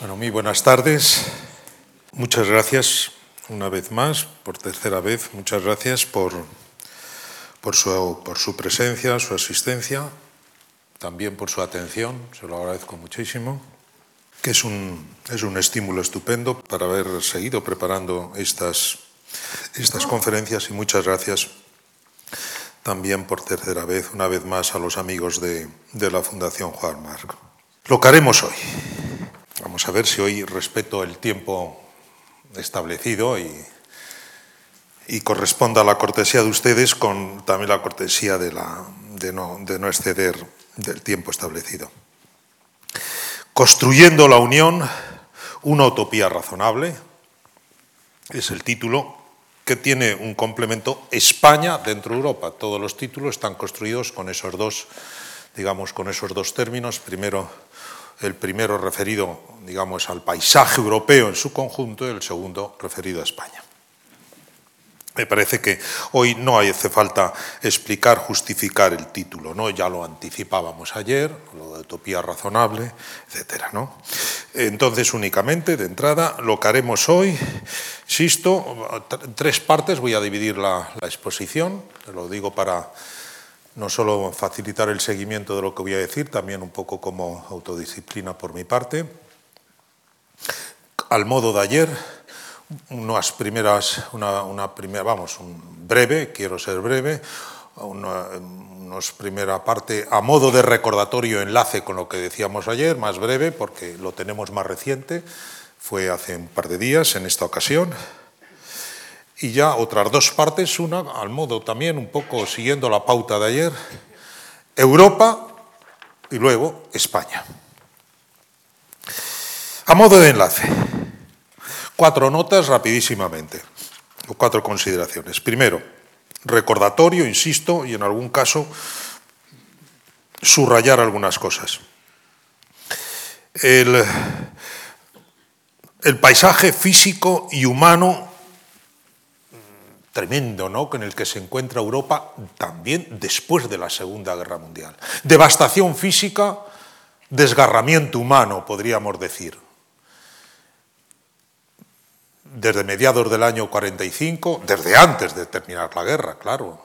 Bueno, muy buenas tardes. Muchas gracias una vez más, por tercera vez, muchas gracias por, por, su, por su presencia, su asistencia, también por su atención, se lo agradezco muchísimo, que es un, es un estímulo estupendo para haber seguido preparando estas, estas conferencias y muchas gracias también por tercera vez, una vez más, a los amigos de, de la Fundación Juan Marc. Lo que haremos hoy. Vamos a ver si hoy respeto el tiempo establecido y, y corresponda a la cortesía de ustedes con también la cortesía de, de, no, de no exceder del tiempo establecido. Construyendo la unión, una utopía razonable, es el título que tiene un complemento España dentro de Europa. Todos los títulos están construidos con esos dos, digamos, con esos dos términos. Primero, el primero referido, digamos, al paisaje europeo en su conjunto y el segundo referido a España. Me parece que hoy no hace falta explicar, justificar el título, ¿no? Ya lo anticipábamos ayer, lo de utopía razonable, etcétera, ¿no? Entonces, únicamente, de entrada, lo que haremos hoy, insisto, tres partes voy a dividir la exposición, lo digo para no solo facilitar el seguimiento de lo que voy a decir, también un poco como autodisciplina por mi parte. Al modo de ayer, unas primeras, una, una primera, vamos, un breve, quiero ser breve, una, unos primera parte a modo de recordatorio enlace con lo que decíamos ayer, más breve porque lo tenemos más reciente, fue hace un par de días en esta ocasión. Y ya otras dos partes, una al modo también un poco siguiendo la pauta de ayer, Europa y luego España. A modo de enlace, cuatro notas rapidísimamente, o cuatro consideraciones. Primero, recordatorio, insisto, y en algún caso subrayar algunas cosas. El, el paisaje físico y humano tremendo, ¿no? Con el que se encuentra Europa también después de la Segunda Guerra Mundial. Devastación física, desgarramiento humano, podríamos decir. Desde mediados del año 45, desde antes de terminar la guerra, claro,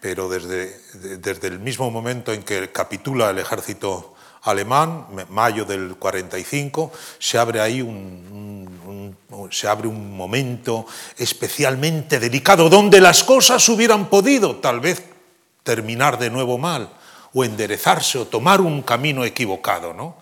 pero desde, desde el mismo momento en que capitula el ejército alemán, mayo del 45, se abre ahí un, se abre un momento especialmente delicado, donde las cosas hubieran podido tal vez terminar de nuevo mal, o enderezarse, o tomar un camino equivocado, ¿no?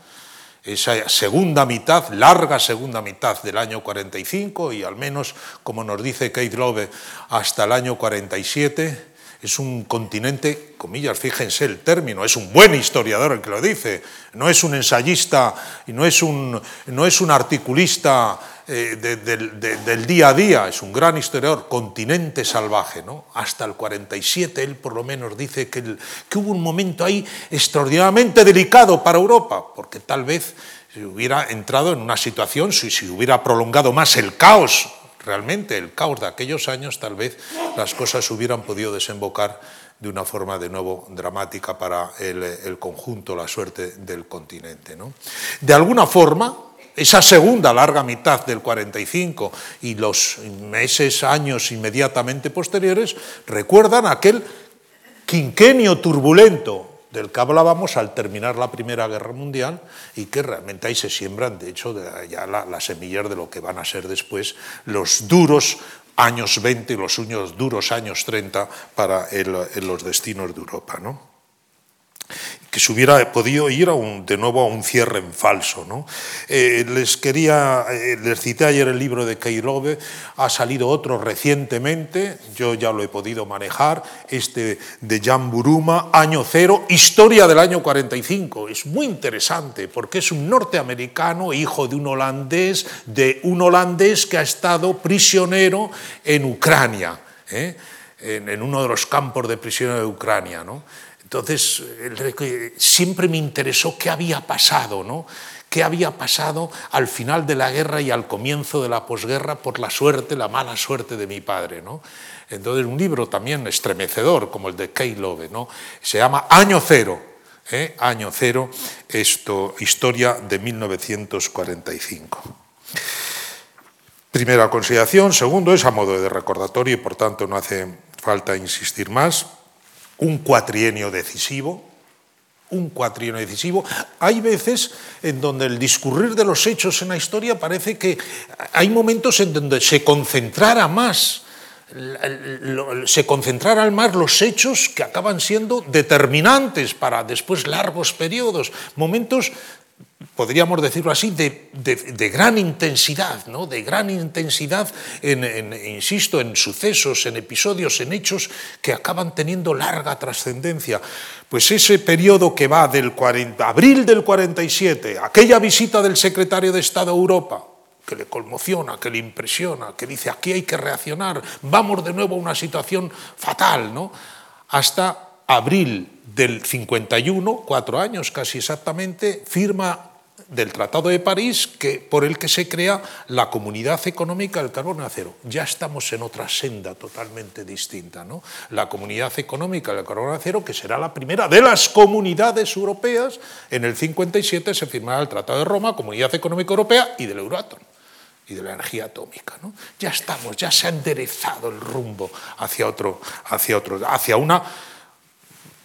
Esa segunda mitad, larga segunda mitad del año 45, y al menos, como nos dice Kate Love, hasta el año 47, es un continente, comillas, fíjense el término, es un buen historiador el que lo dice, no es un ensayista y no es un, no es un articulista eh, de, de, de, del día a día, es un gran historiador, continente salvaje, ¿no? Hasta el 47 él por lo menos dice que, que hubo un momento ahí extraordinariamente delicado para Europa, porque tal vez si hubiera entrado en una situación, si, si hubiera prolongado más el caos realmente el caos de aquellos años, tal vez las cosas hubieran podido desembocar de una forma de nuevo dramática para el, conjunto, la suerte del continente. De alguna forma, esa segunda larga mitad del 45 y los meses, años inmediatamente posteriores recuerdan aquel quinquenio turbulento del que hablábamos al terminar la Primera Guerra Mundial y que realmente ahí se siembran, de hecho, ya las la semillas de lo que van a ser después los duros años 20 y los duros años 30 para los destinos de Europa. ¿no? Que se hubiera podido ir a un, de nuevo a un cierre en falso. ¿no? Eh, les quería, eh, les cité ayer el libro de Keilove, ha salido otro recientemente, yo ya lo he podido manejar, este de Jan Buruma, Año Cero, Historia del año 45. Es muy interesante porque es un norteamericano, hijo de un holandés, de un holandés que ha estado prisionero en Ucrania, ¿eh? en, en, uno de los campos de prisioneros de Ucrania. ¿no? Entonces, siempre me interesó qué había pasado, ¿no? ¿Qué había pasado al final de la guerra y al comienzo de la posguerra por la suerte, la mala suerte de mi padre, ¿no? Entonces, un libro también estremecedor, como el de Kay Love, ¿no? Se llama Año Cero, ¿eh? año cero, esto, historia de 1945. Primera consideración. Segundo, es a modo de recordatorio y por tanto no hace falta insistir más. Un cuatrienio decisivo, un cuatrienio decisivo. Hay veces en donde el discurrir de los hechos en la historia parece que hay momentos en donde se concentrara más se concentraran más los hechos que acaban siendo determinantes para después largos periodos, momentos, podríamos decirlo así, de, gran intensidad, ¿no? de gran intensidad, en, insisto, en sucesos, en episodios, en hechos que acaban teniendo larga trascendencia. Pues ese periodo que va del 40, abril del 47, aquella visita del secretario de Estado a Europa, que le conmociona, que le impresiona, que dice aquí hay que reaccionar, vamos de nuevo a una situación fatal, ¿no? Hasta abril del 51, cuatro años casi exactamente, firma del Tratado de París que, por el que se crea la Comunidad Económica del Carbón y Acero. Ya estamos en otra senda totalmente distinta. ¿no? La Comunidad Económica del Carbón y Acero, que será la primera de las comunidades europeas, en el 57 se firmará el Tratado de Roma, Comunidad Económica Europea y del Euratom y de la energía atómica. Ya estamos, ya se ha enderezado el rumbo hacia otro, hacia otro, hacia una,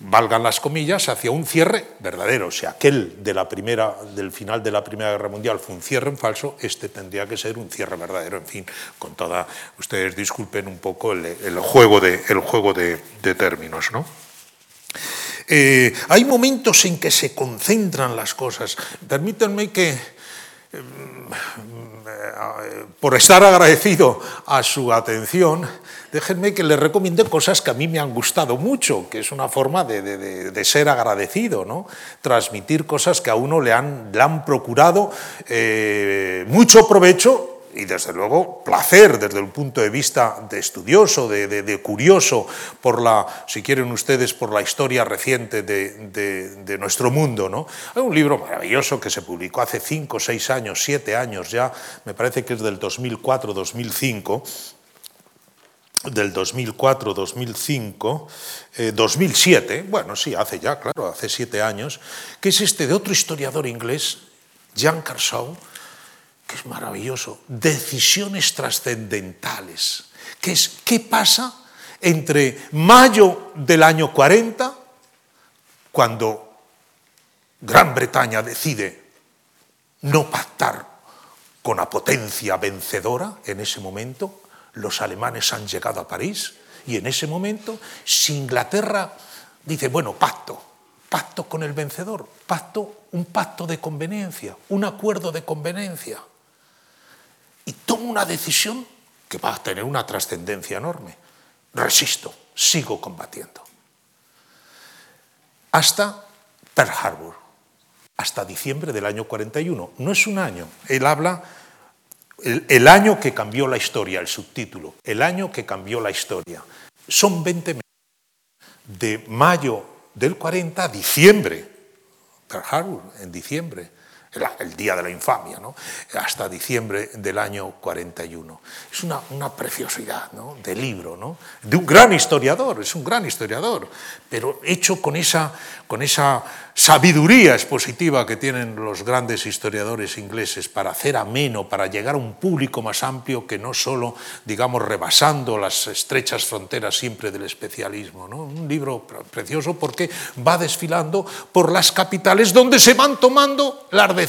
valgan las comillas, hacia un cierre verdadero. O sea, aquel de la primera, del final de la Primera Guerra Mundial fue un cierre en falso, este tendría que ser un cierre verdadero. En fin, con toda, ustedes disculpen un poco el, juego de, el juego de, términos, ¿no? Eh, hay momentos en que se concentran las cosas. Permítanme que por estar agradecido a su atención, déjenme que les recomiende cosas que a mí me han gustado mucho, que es una forma de, ser agradecido, ¿no? transmitir cosas que a uno le han, le han procurado eh, mucho provecho y desde luego placer desde el punto de vista de estudioso, de, curioso, por la, si quieren ustedes, por la historia reciente de, nuestro mundo. ¿no? Hay un libro maravilloso que se publicó hace cinco, seis años, siete años ya, me parece que es del 2004-2005, del 2004, 2005, 2007, bueno, sí, hace ya, claro, hace siete años, que es este de otro historiador inglés, Jean Carshaw, que es maravilloso, decisiones trascendentales, que es qué pasa entre mayo del año 40, cuando Gran Bretaña decide no pactar con la potencia vencedora en ese momento, los alemanes han llegado a París y en ese momento, si Inglaterra dice, bueno, pacto, pacto con el vencedor, pacto, un pacto de conveniencia, un acuerdo de conveniencia y tomo una decisión que va a tener una trascendencia enorme. Resisto, sigo combatiendo. Hasta Pearl Harbor, hasta diciembre del año 41. No es un año, él habla el, año que cambió la historia, el subtítulo, el año que cambió la historia. Son 20 meses. De mayo del 40 a diciembre, Pearl Harbor, en diciembre el, día de la infamia, ¿no? hasta diciembre del año 41. Es una, una preciosidad ¿no? de libro, ¿no? de un gran historiador, es un gran historiador, pero hecho con esa, con esa sabiduría expositiva que tienen los grandes historiadores ingleses para hacer ameno, para llegar a un público más amplio que no solo, digamos, rebasando las estrechas fronteras siempre del especialismo. ¿no? Un libro precioso porque va desfilando por las capitales donde se van tomando las decisiones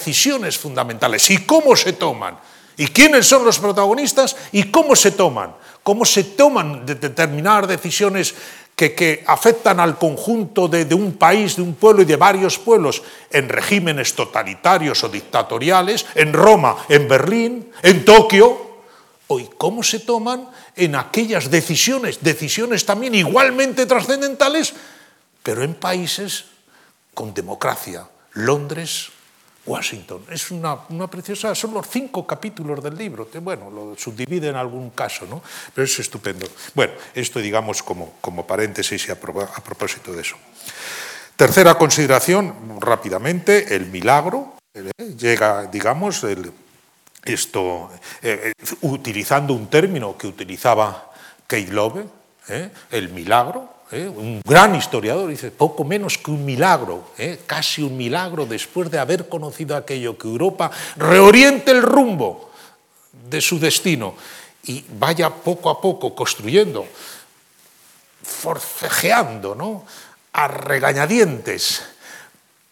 fundamentales. Y cómo se toman. ¿Y quiénes son los protagonistas y cómo se toman? ¿Cómo se toman determinadas decisiones que, afectan al conjunto de, un país, de un pueblo y de varios pueblos en regímenes totalitarios o dictatoriales, en Roma, en Berlín, en Tokio, hoy cómo se toman en aquellas decisiones, decisiones también igualmente trascendentales, pero en países con democracia, Londres, Washington. Es una, preciosa, son los cinco capítulos del libro, bueno, lo subdivide en algún caso, ¿no? Pero es estupendo. Bueno, esto digamos como, como paréntesis y a, propósito de eso. Tercera consideración, rápidamente, el milagro. ¿eh? Llega, digamos, esto, eh, utilizando un término que utilizaba Kate Love, ¿eh? el milagro, ¿eh? un gran historiador, dice, poco menos que un milagro, ¿eh? casi un milagro después de haber conocido aquello, que Europa reoriente el rumbo de su destino y vaya poco a poco construyendo, forcejeando, ¿no? a regañadientes,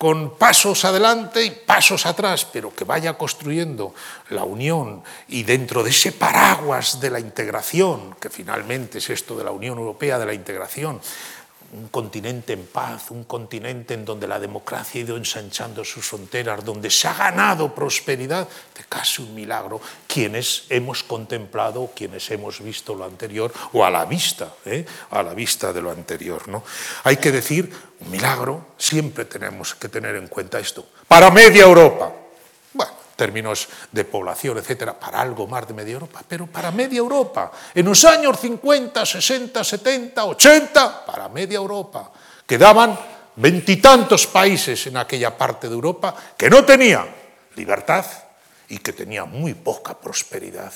con pasos adelante y pasos atrás, pero que vaya construyendo la unión y dentro de ese paraguas de la integración, que finalmente es esto de la Unión Europea, de la integración, un continente en paz, un continente en donde la democracia ha ido ensanchando sus fronteras, donde se ha ganado prosperidad, de casi un milagro, quienes hemos contemplado, quienes hemos visto lo anterior, o a la vista, ¿eh? a la vista de lo anterior. ¿no? Hay que decir, un milagro, siempre tenemos que tener en cuenta esto, para media Europa términos de población, etcétera, para algo más de media Europa, pero para media Europa, en los años 50, 60, 70, 80, para media Europa, quedaban veintitantos países en aquella parte de Europa que no tenía libertad y que tenía muy poca prosperidad,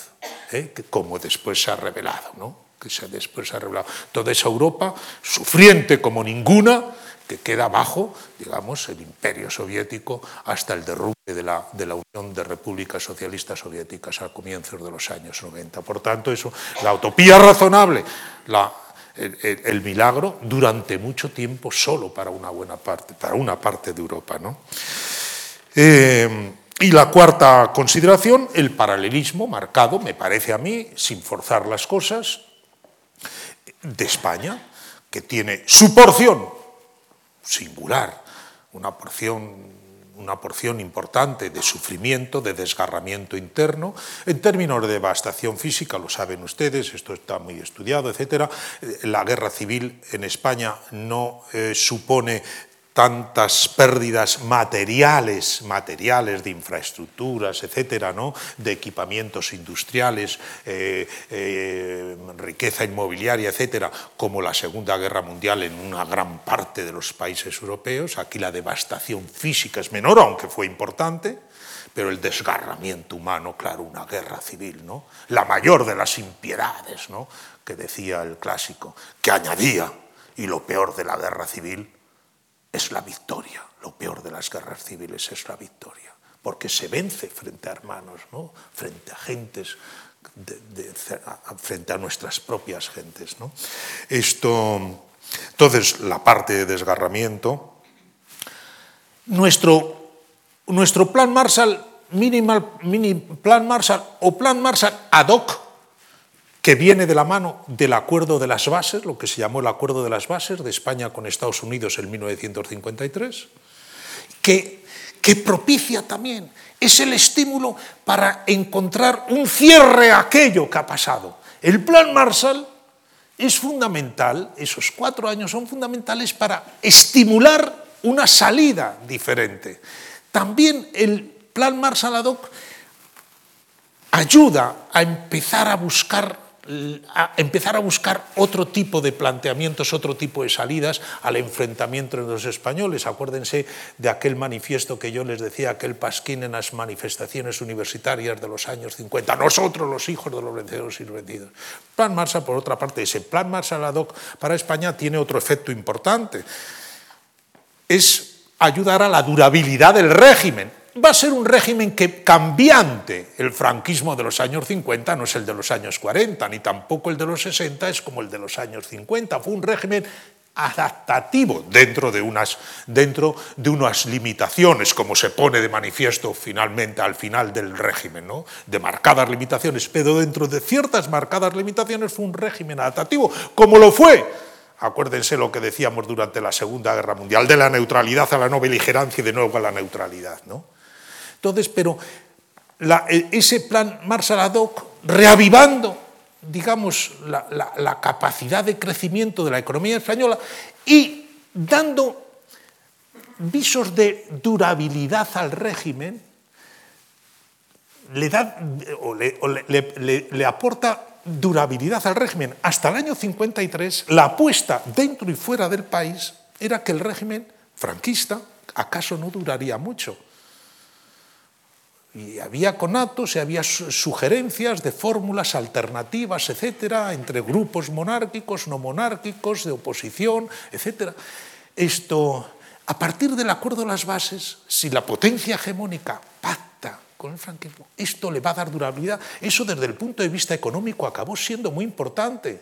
¿eh? como después se ha revelado, ¿no? que se después se ha revelado. Toda esa Europa, sufriente como ninguna, que queda bajo, digamos, el imperio soviético hasta el derrumbe de la, Unión de Repúblicas Socialistas Soviéticas a comienzos de los años 90. Por tanto, eso, la utopía razonable, el, milagro, durante mucho tiempo solo para una buena parte, para una parte de Europa. ¿no? Eh, y la cuarta consideración, el paralelismo marcado, me parece a mí, sin forzar las cosas, de España, que tiene su porción singular, una porción, una porción importante de sufrimiento, de desgarramiento interno. En términos de devastación física, lo saben ustedes, esto está muy estudiado, etc. La guerra civil en España no eh, supone tantas pérdidas materiales, materiales de infraestructuras, etcétera, ¿no? de equipamientos industriales, eh, eh, riqueza inmobiliaria, etcétera, como la Segunda Guerra Mundial en una gran parte de los países europeos. Aquí la devastación física es menor, aunque fue importante, pero el desgarramiento humano, claro, una guerra civil, ¿no? la mayor de las impiedades, ¿no? que decía el clásico, que añadía, y lo peor de la guerra civil, es la victoria. Lo peor de las guerras civiles es la victoria, porque se vence frente a hermanos, ¿no? frente a gentes, frente a nuestras propias gentes. ¿no? Esto, entonces, la parte de desgarramiento. Nuestro, nuestro plan Marshall, minimal, mini plan Marshall o plan Marshall ad hoc, que viene de la mano del acuerdo de las bases, lo que se llamó el acuerdo de las bases de España con Estados Unidos en 1953, que, que propicia también, es el estímulo para encontrar un cierre a aquello que ha pasado. El plan Marshall es fundamental, esos cuatro años son fundamentales para estimular una salida diferente. También el plan Marshall ad hoc ayuda a empezar a buscar a empezar a buscar otro tipo de planteamientos, otro tipo de salidas al enfrentamiento entre los españoles. Acuérdense de aquel manifiesto que yo les decía, aquel pasquín en las manifestaciones universitarias de los años 50, nosotros los hijos de los vencedores y vencidos. Plan Marshall, por otra parte, ese plan Marshall ad hoc para España tiene otro efecto importante. Es ayudar a la durabilidad del régimen va a ser un régimen que cambiante. El franquismo de los años 50 no es el de los años 40, ni tampoco el de los 60 es como el de los años 50. Fue un régimen adaptativo dentro de unas, dentro de unas limitaciones, como se pone de manifiesto finalmente al final del régimen, ¿no? de marcadas limitaciones, pero dentro de ciertas marcadas limitaciones fue un régimen adaptativo, como lo fue Acuérdense lo que decíamos durante la Segunda Guerra Mundial, de la neutralidad a la no beligerancia y de nuevo a la neutralidad. ¿no? Entonces, pero e, ese plan Marshall ad reavivando, digamos, la, capacidad de crecimiento de la economía española y dando visos de durabilidad al régimen, le, da, le, aporta durabilidad al régimen. Hasta el año 53, la apuesta dentro y fuera del país era que el régimen franquista acaso no duraría mucho Y había conatos y había sugerencias de fórmulas alternativas, etcétera, entre grupos monárquicos, no monárquicos, de oposición, etcétera. Esto, a partir del acuerdo de las bases, si la potencia hegemónica con el franquismo, esto le va a dar durabilidad. Eso desde el punto de vista económico acabó siendo muy importante,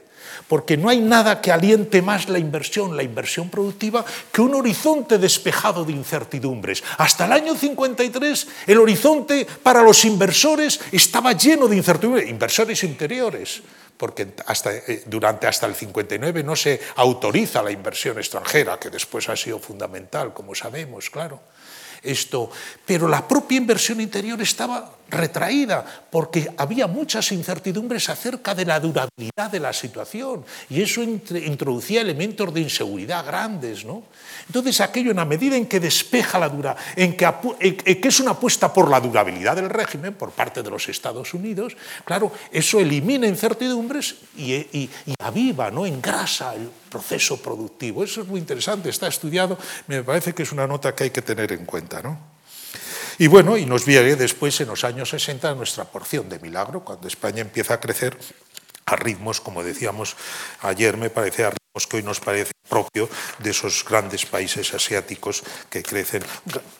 porque no hay nada que aliente más la inversión, la inversión productiva, que un horizonte despejado de incertidumbres. Hasta el año 53 el horizonte para los inversores estaba lleno de incertidumbres, inversores interiores porque hasta, eh, durante hasta el 59 no se autoriza la inversión extranjera, que después ha sido fundamental, como sabemos, claro. Esto, pero la propia inversión interior estaba retraída porque había muchas incertidumbres acerca de la durabilidad de la situación y eso introducía elementos de inseguridad grandes, ¿no? Entonces aquello en la medida en que despeja la dura, en que, es una apuesta por la durabilidad del régimen por parte de los Estados Unidos, claro, eso elimina incertidumbres y, y, y aviva, ¿no? engrasa el proceso productivo. Eso es muy interesante, está estudiado, me parece que es una nota que hay que tener en cuenta, ¿no? Y bueno, y nos viene después en los años 60 nuestra porción de milagro, cuando España empieza a crecer a ritmos, como decíamos ayer, me parece a ritmos que hoy nos parece propio de esos grandes países asiáticos que crecen.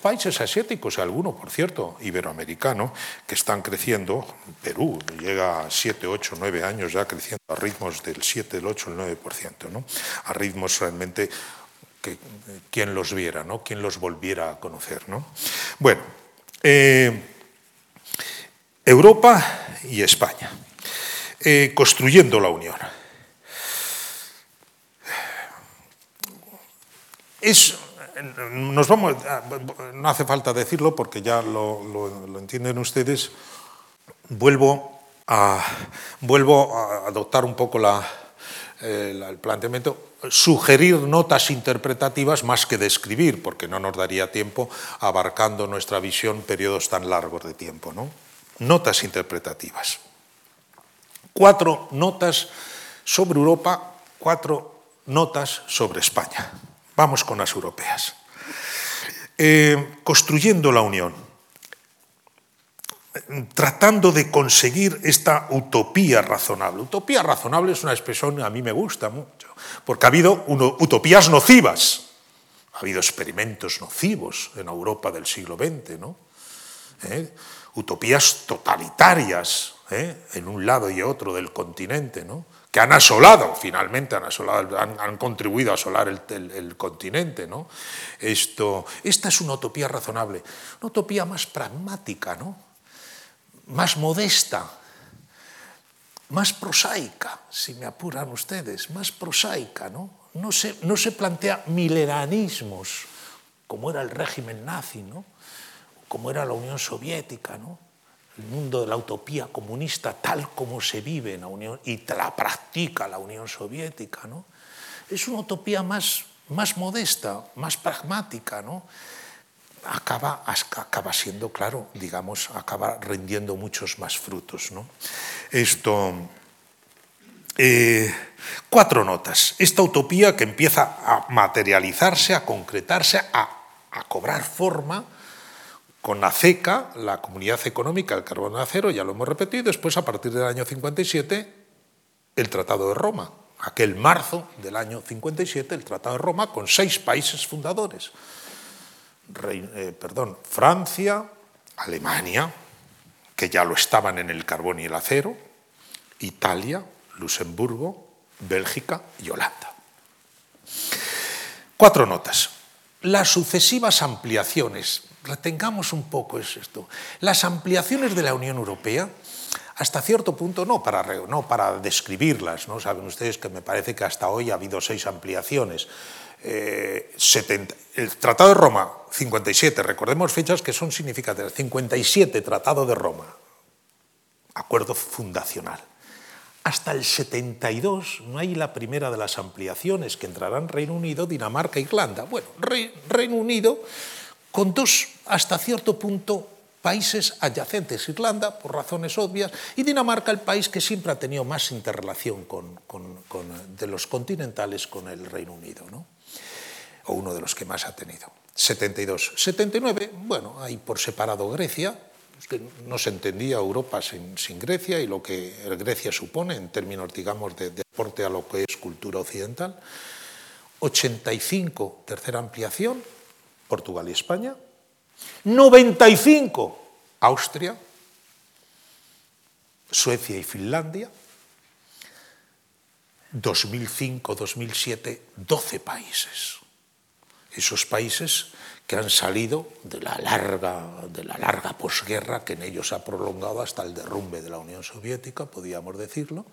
Países asiáticos, alguno, por cierto, iberoamericano, que están creciendo. Perú llega a 7, 8, 9 años ya creciendo a ritmos del 7, el 8, el 9%, ¿no? a ritmos realmente que quien los viera, ¿no? quien los volviera a conocer. ¿no? Bueno, eh, Europa y España, eh, construyendo la Unión. Nos vamos, no hace falta decirlo porque ya lo, lo entienden ustedes, vuelvo a, vuelvo a adoptar un poco la, el planteamiento, sugerir notas interpretativas más que describir, porque no nos daría tiempo abarcando nuestra visión periodos tan largos de tiempo. ¿no? Notas interpretativas. Cuatro notas sobre Europa, cuatro notas sobre España. Vamos con las europeas. Eh, construyendo la Unión tratando de conseguir esta utopía razonable. Utopía razonable es una expresión que a mí me gusta mucho, porque ha habido utopías nocivas, ha habido experimentos nocivos en Europa del siglo XX, ¿no? ¿Eh? utopías totalitarias ¿eh? en un lado y otro del continente, ¿no? que han asolado, finalmente han, contribuido a asolar el, el, continente. ¿no? Esto, esta es una utopía razonable, una utopía más pragmática, ¿no? Más modesta, más prosaica, si me apuran ustedes, más prosaica, ¿no? No se, no se plantea milenarismos, como era el régimen nazi, ¿no? como era la Unión Soviética, ¿no? el mundo de la utopía comunista tal como se vive en la Unión y la practica la Unión Soviética. ¿no? Es una utopía más, más modesta, más pragmática, ¿no? Acaba, acaba siendo, claro, digamos, acaba rindiendo muchos más frutos. ¿no? Esto, eh, cuatro notas. Esta utopía que empieza a materializarse, a concretarse, a, a cobrar forma con la CECA, la Comunidad Económica del Carbono de Acero, ya lo hemos repetido, y después, a partir del año 57, el Tratado de Roma. Aquel marzo del año 57, el Tratado de Roma, con seis países fundadores. Eh, perdón, Francia, Alemania, que ya lo estaban en el carbón y el acero, Italia, Luxemburgo, Bélgica y Holanda. Cuatro notas. Las sucesivas ampliaciones, retengamos un poco esto, las ampliaciones de la Unión Europea, hasta cierto punto, no para, no para describirlas, ¿no? saben ustedes que me parece que hasta hoy ha habido seis ampliaciones, 70, eh, el Tratado de Roma, 57, recordemos fechas que son significativas, 57, Tratado de Roma, acuerdo fundacional. Hasta el 72 no hay la primera de las ampliaciones que entrarán Reino Unido, Dinamarca, Irlanda. Bueno, Reino Unido con dos, hasta cierto punto, países adyacentes, Irlanda, por razones obvias, y Dinamarca, el país que siempre ha tenido más interrelación con, de los continentales con el Reino Unido. ¿no? O uno de los que más ha tenido. 72. 79, bueno, hay por separado Grecia, que no se entendía Europa sin, Grecia y lo que Grecia supone en términos, digamos, de deporte a lo que es cultura occidental. 85, tercera ampliación, Portugal y España. 95, Austria, Suecia y Finlandia. 2005-2007, 12 países. Esos países que han salido de la larga, de la larga posguerra que en ellos ha prolongado hasta el derrumbe de la Unión Soviética, podríamos decirlo,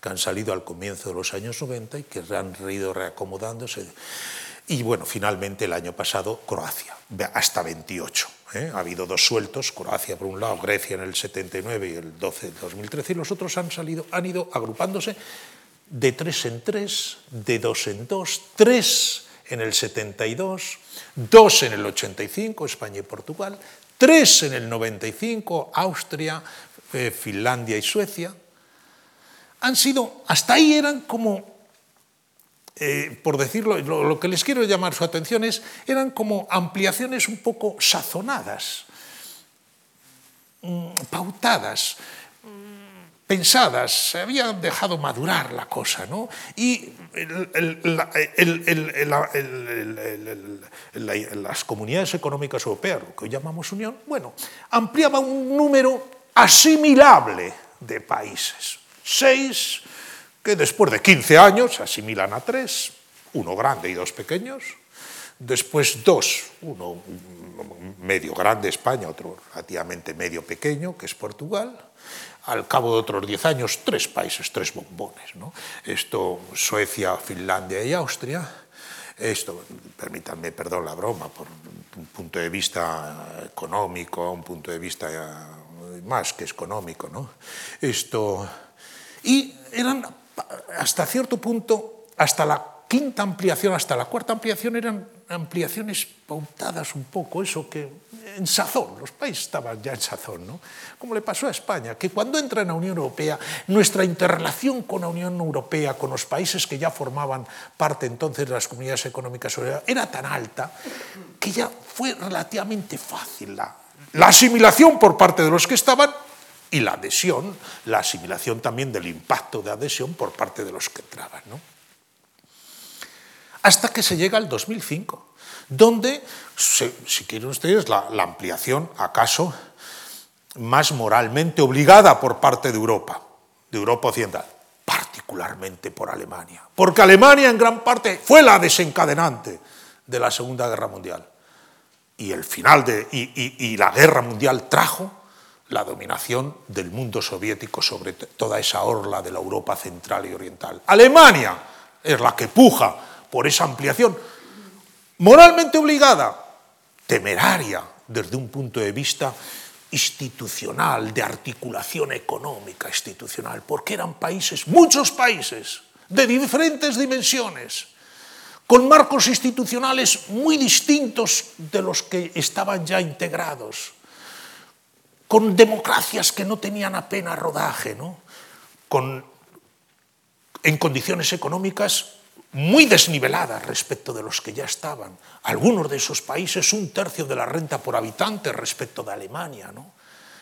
que han salido al comienzo de los años 90 y que han ido reacomodándose. Y bueno, finalmente el año pasado Croacia, hasta 28. ¿eh? Ha habido dos sueltos, Croacia por un lado, Grecia en el 79 y el 12 2013, y los otros han, salido, han ido agrupándose de tres en tres, de dos en dos, tres en el 72, dos en el 85, España y Portugal, tres en el 95, Austria, eh, Finlandia y Suecia. Han sido, hasta ahí eran como, eh, por decirlo, lo, que les quiero llamar su atención es, eran como ampliaciones un poco sazonadas, mm, pautadas pensadas, se había dejado madurar la cosa, ¿no? Y las comunidades económicas europeas, lo que hoy llamamos Unión, bueno, ampliaba un número asimilable de países. Seis que después de 15 años asimilan a tres, uno grande y dos pequeños, después dos, uno medio grande España, otro relativamente medio pequeño, que es Portugal, al cabo de otros 10 años, tres países, tres bombones. ¿no? Esto, Suecia, Finlandia y Austria. Esto, permítanme, perdón la broma, por un punto de vista económico, un punto de vista más que económico. ¿no? Esto, y eran, hasta cierto punto, hasta la quinta ampliación, hasta la cuarta ampliación, eran ampliaciones pautadas un poco, eso que en sazón, los países estaban ya en sazón, ¿no? Como le pasó a España, que cuando entra en la Unión Europea, nuestra interrelación con la Unión Europea, con los países que ya formaban parte entonces de las comunidades económicas era tan alta que ya fue relativamente fácil la, la asimilación por parte de los que estaban y la adhesión, la asimilación también del impacto de adhesión por parte de los que entraban, ¿no? Hasta que se llega al 2005 donde, si quieren ustedes, la, ampliación, acaso, más moralmente obligada por parte de Europa, de Europa Occidental, particularmente por Alemania, porque Alemania en gran parte fue la desencadenante de la Segunda Guerra Mundial. Y el final de, y la guerra mundial trajo la dominación del mundo soviético sobre toda esa orla de la Europa central y oriental. Alemania es la que puja por esa ampliación, moralmente obligada, temeraria desde un punto de vista institucional, de articulación económica institucional, porque eran países, muchos países, de diferentes dimensiones, con marcos institucionales muy distintos de los que estaban ya integrados, con democracias que no tenían apenas rodaje, ¿no? con, en condiciones económicas muy desniveladas respecto de los que ya estaban. Algunos de esos países un tercio de la renta por habitante respecto de Alemania. ¿no?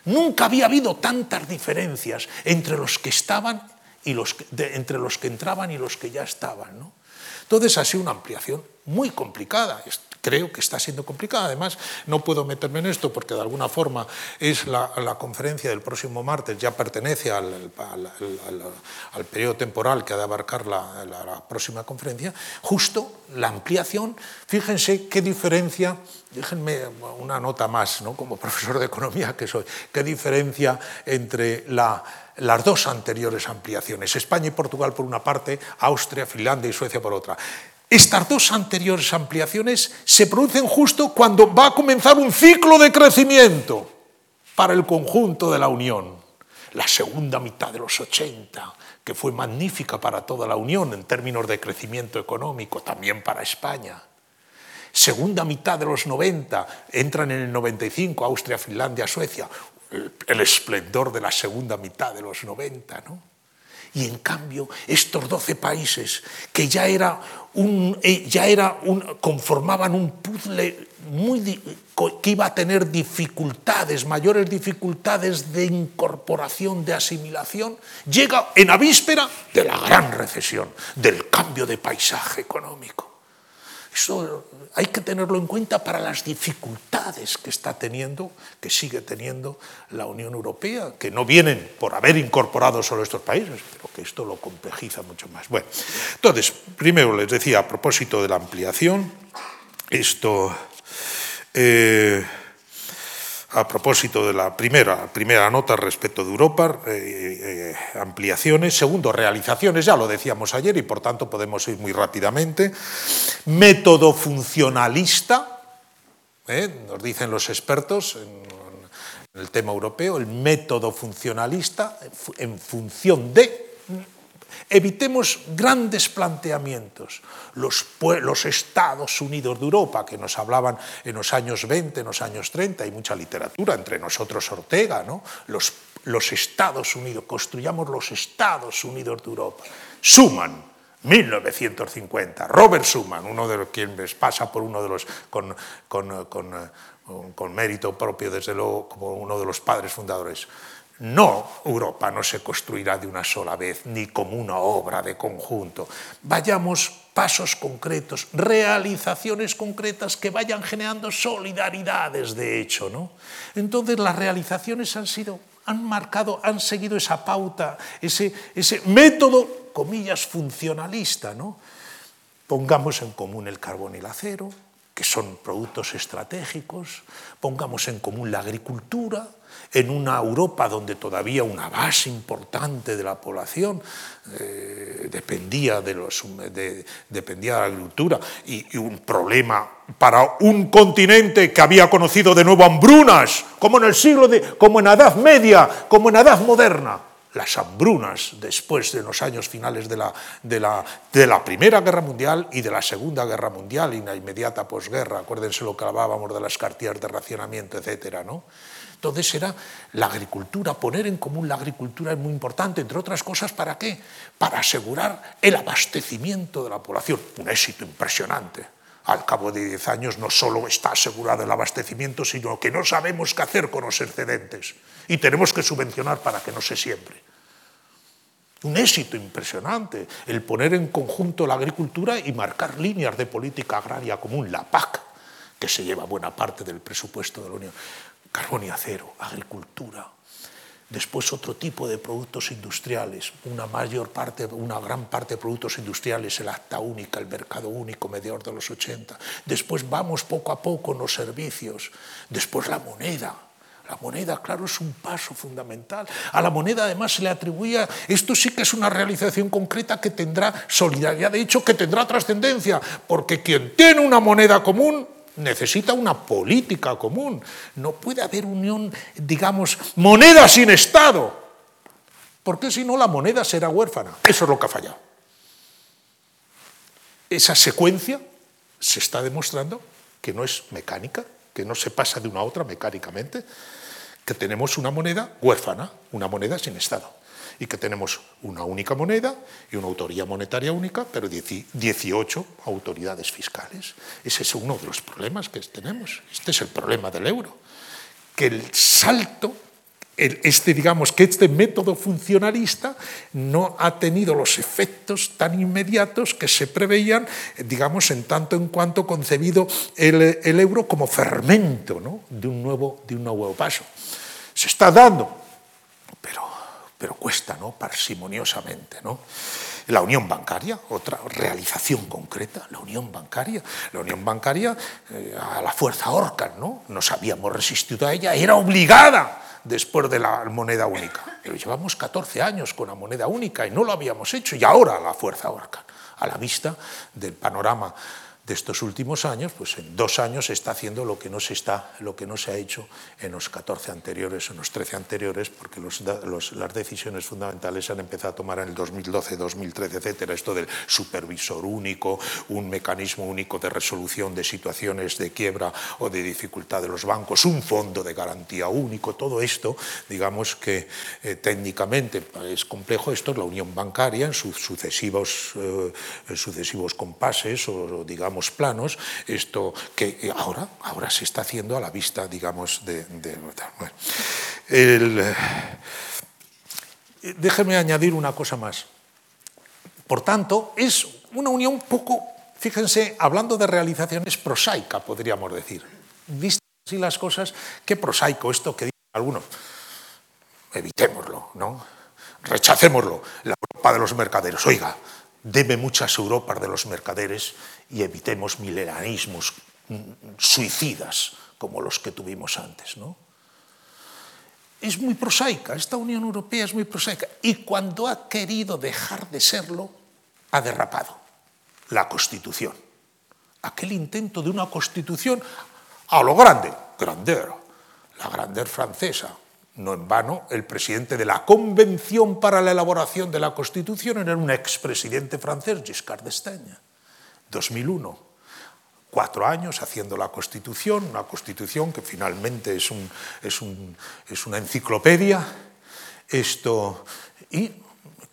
Nunca había habido tantas diferencias entre los que estaban y los entre los que entraban y los que ya estaban. ¿no? Entonces ha sido una ampliación muy complicada creo que está siendo complicada. Además, no puedo meterme en esto porque de alguna forma es la, conferencia del próximo martes, ya pertenece al, al, periodo temporal que ha de abarcar la, la, próxima conferencia, justo la ampliación. Fíjense qué diferencia, déjenme una nota más, ¿no? como profesor de economía que soy, qué diferencia entre la las dos anteriores ampliaciones, España y Portugal por una parte, Austria, Finlandia y Suecia por otra. Estas dos anteriores ampliaciones se producen justo cuando va a comenzar un ciclo de crecimiento para el conjunto de la Unión. La segunda mitad de los 80, que fue magnífica para toda la Unión en términos de crecimiento económico, también para España. Segunda mitad de los 90, entran en el 95 Austria, Finlandia, Suecia, el, esplendor de la segunda mitad de los 90, ¿no? Y en cambio, estos 12 países que ya, era un, eh, ya era un, conformaban un puzzle muy, que iba a tener dificultades, mayores dificultades de incorporación, de asimilación, llega en la víspera de la gran recesión, del cambio de paisaje económico. Eso hay que tenerlo en cuenta para las dificultades que está teniendo, que sigue teniendo la Unión Europea, que no vienen por haber incorporado solo estos países, pero que esto lo complejiza mucho más. Bueno, entonces, primero les decía a propósito de la ampliación, esto... Eh, a propósito de la primera, primera nota respecto de Europa, eh, eh, ampliaciones. Segundo, realizaciones, ya lo decíamos ayer y por tanto podemos ir muy rápidamente. Método funcionalista, eh, nos dicen los expertos en, en el tema europeo, el método funcionalista en función de Evitemos grandes planteamientos. Los, Estados Unidos de Europa, que nos hablaban en los años 20, en los años 30, hay mucha literatura, entre nosotros Ortega, ¿no? los, Estados Unidos, construyamos los Estados Unidos de Europa. Suman, 1950, Robert Schuman, uno de los quienes pasa por uno de los con, con, con, con, mérito propio, desde luego, como uno de los padres fundadores. No, Europa no se construirá de una sola vez, ni como una obra de conjunto. Vayamos pasos concretos, realizaciones concretas que vayan generando solidaridades, de hecho. ¿no? Entonces las realizaciones han sido, han marcado, han seguido esa pauta, ese, ese método, comillas, funcionalista. ¿no? Pongamos en común el carbón y el acero, que son productos estratégicos, pongamos en común la agricultura, en una Europa donde todavía una base importante de la población eh, dependía, de los, dependía de la agricultura y, y, un problema para un continente que había conocido de nuevo hambrunas, como en el siglo de, como en la Edad Media, como en la Edad Moderna. Las hambrunas después de los años finales de la, de, la, de la Primera Guerra Mundial y de la Segunda Guerra Mundial y la inmediata posguerra. Acuérdense lo que hablábamos de las cartillas de racionamiento, etcétera, ¿no? Entonces era la agricultura, poner en común la agricultura es muy importante, entre otras cosas, ¿para qué? Para asegurar el abastecimiento de la población, un éxito impresionante. Al cabo de 10 años no solo está asegurado el abastecimiento, sino que no sabemos qué hacer con los excedentes y tenemos que subvencionar para que no se siembre. Un éxito impresionante el poner en conjunto la agricultura y marcar líneas de política agraria común, la PAC, que se lleva buena parte del presupuesto de la Unión carbón y acero, agricultura, después otro tipo de productos industriales, una mayor parte, una gran parte de productos industriales, el acta única, el mercado único, mediador de los 80, después vamos poco a poco en los servicios, después la moneda. La moneda, claro, es un paso fundamental. A la moneda además se le atribuía, esto sí que es una realización concreta que tendrá solidaridad, de hecho que tendrá trascendencia, porque quien tiene una moneda común necesita una política común. No puede haber unión, digamos, moneda sin Estado. Porque si no, la moneda será huérfana. Eso es lo que ha fallado. Esa secuencia se está demostrando que no es mecánica, que no se pasa de una a otra mecánicamente, que tenemos una moneda huérfana, una moneda sin Estado y que tenemos una única moneda y una autoría monetaria única, pero 18 autoridades fiscales. Ese es uno de los problemas que tenemos. Este es el problema del euro. Que el salto, este, digamos, que este método funcionalista no ha tenido los efectos tan inmediatos que se preveían, digamos, en tanto en cuanto concebido el, el euro como fermento ¿no? de, un nuevo, de un nuevo paso. Se está dando, pero pero cuesta, ¿no? Parsimoniosamente, ¿no? La unión bancaria, otra realización concreta, la unión bancaria. La unión bancaria eh, a la fuerza Orcan, ¿no? Nos habíamos resistido a ella, era obligada después de la moneda única. Pero llevamos 14 años con la moneda única y no lo habíamos hecho, y ahora la fuerza Orcan, a la vista del panorama de estos últimos años, pues en dos años se está haciendo lo que no se, está, lo que no se ha hecho en los 14 anteriores, en los 13 anteriores, porque las decisiones fundamentales se han empezado a tomar en el 2012, 2013, etcétera. Esto del supervisor único, un mecanismo único de resolución de situaciones de quiebra o de dificultad de los bancos, un fondo de garantía único, todo esto, digamos que eh, técnicamente es complejo, esto es la unión bancaria en sus sucesivos, eh, sucesivos compases o, digamos, planos, esto que ahora, ahora se está haciendo a la vista, digamos, de... déjeme añadir una cosa más. Por tanto, es una unión poco, fíjense, hablando de realizaciones prosaica, podríamos decir. Vistas así las cosas, qué prosaico esto que dicen algunos. Evitémoslo, ¿no? Rechacémoslo. La Europa de los mercaderes. Oiga, debe muchas Europas de los mercaderes y evitemos milenarismos suicidas como los que tuvimos antes. ¿no? Es muy prosaica, esta Unión Europea es muy prosaica y cuando ha querido dejar de serlo, ha derrapado la Constitución. Aquel intento de una Constitución a lo grande, grandeur, la grandeur francesa, no en vano, el presidente de la Convención para la elaboración de la Constitución era un expresidente francés, Giscard d'Estaing, 2001. Cuatro años haciendo la Constitución, una Constitución que finalmente es, un, es, un, es una enciclopedia, esto, y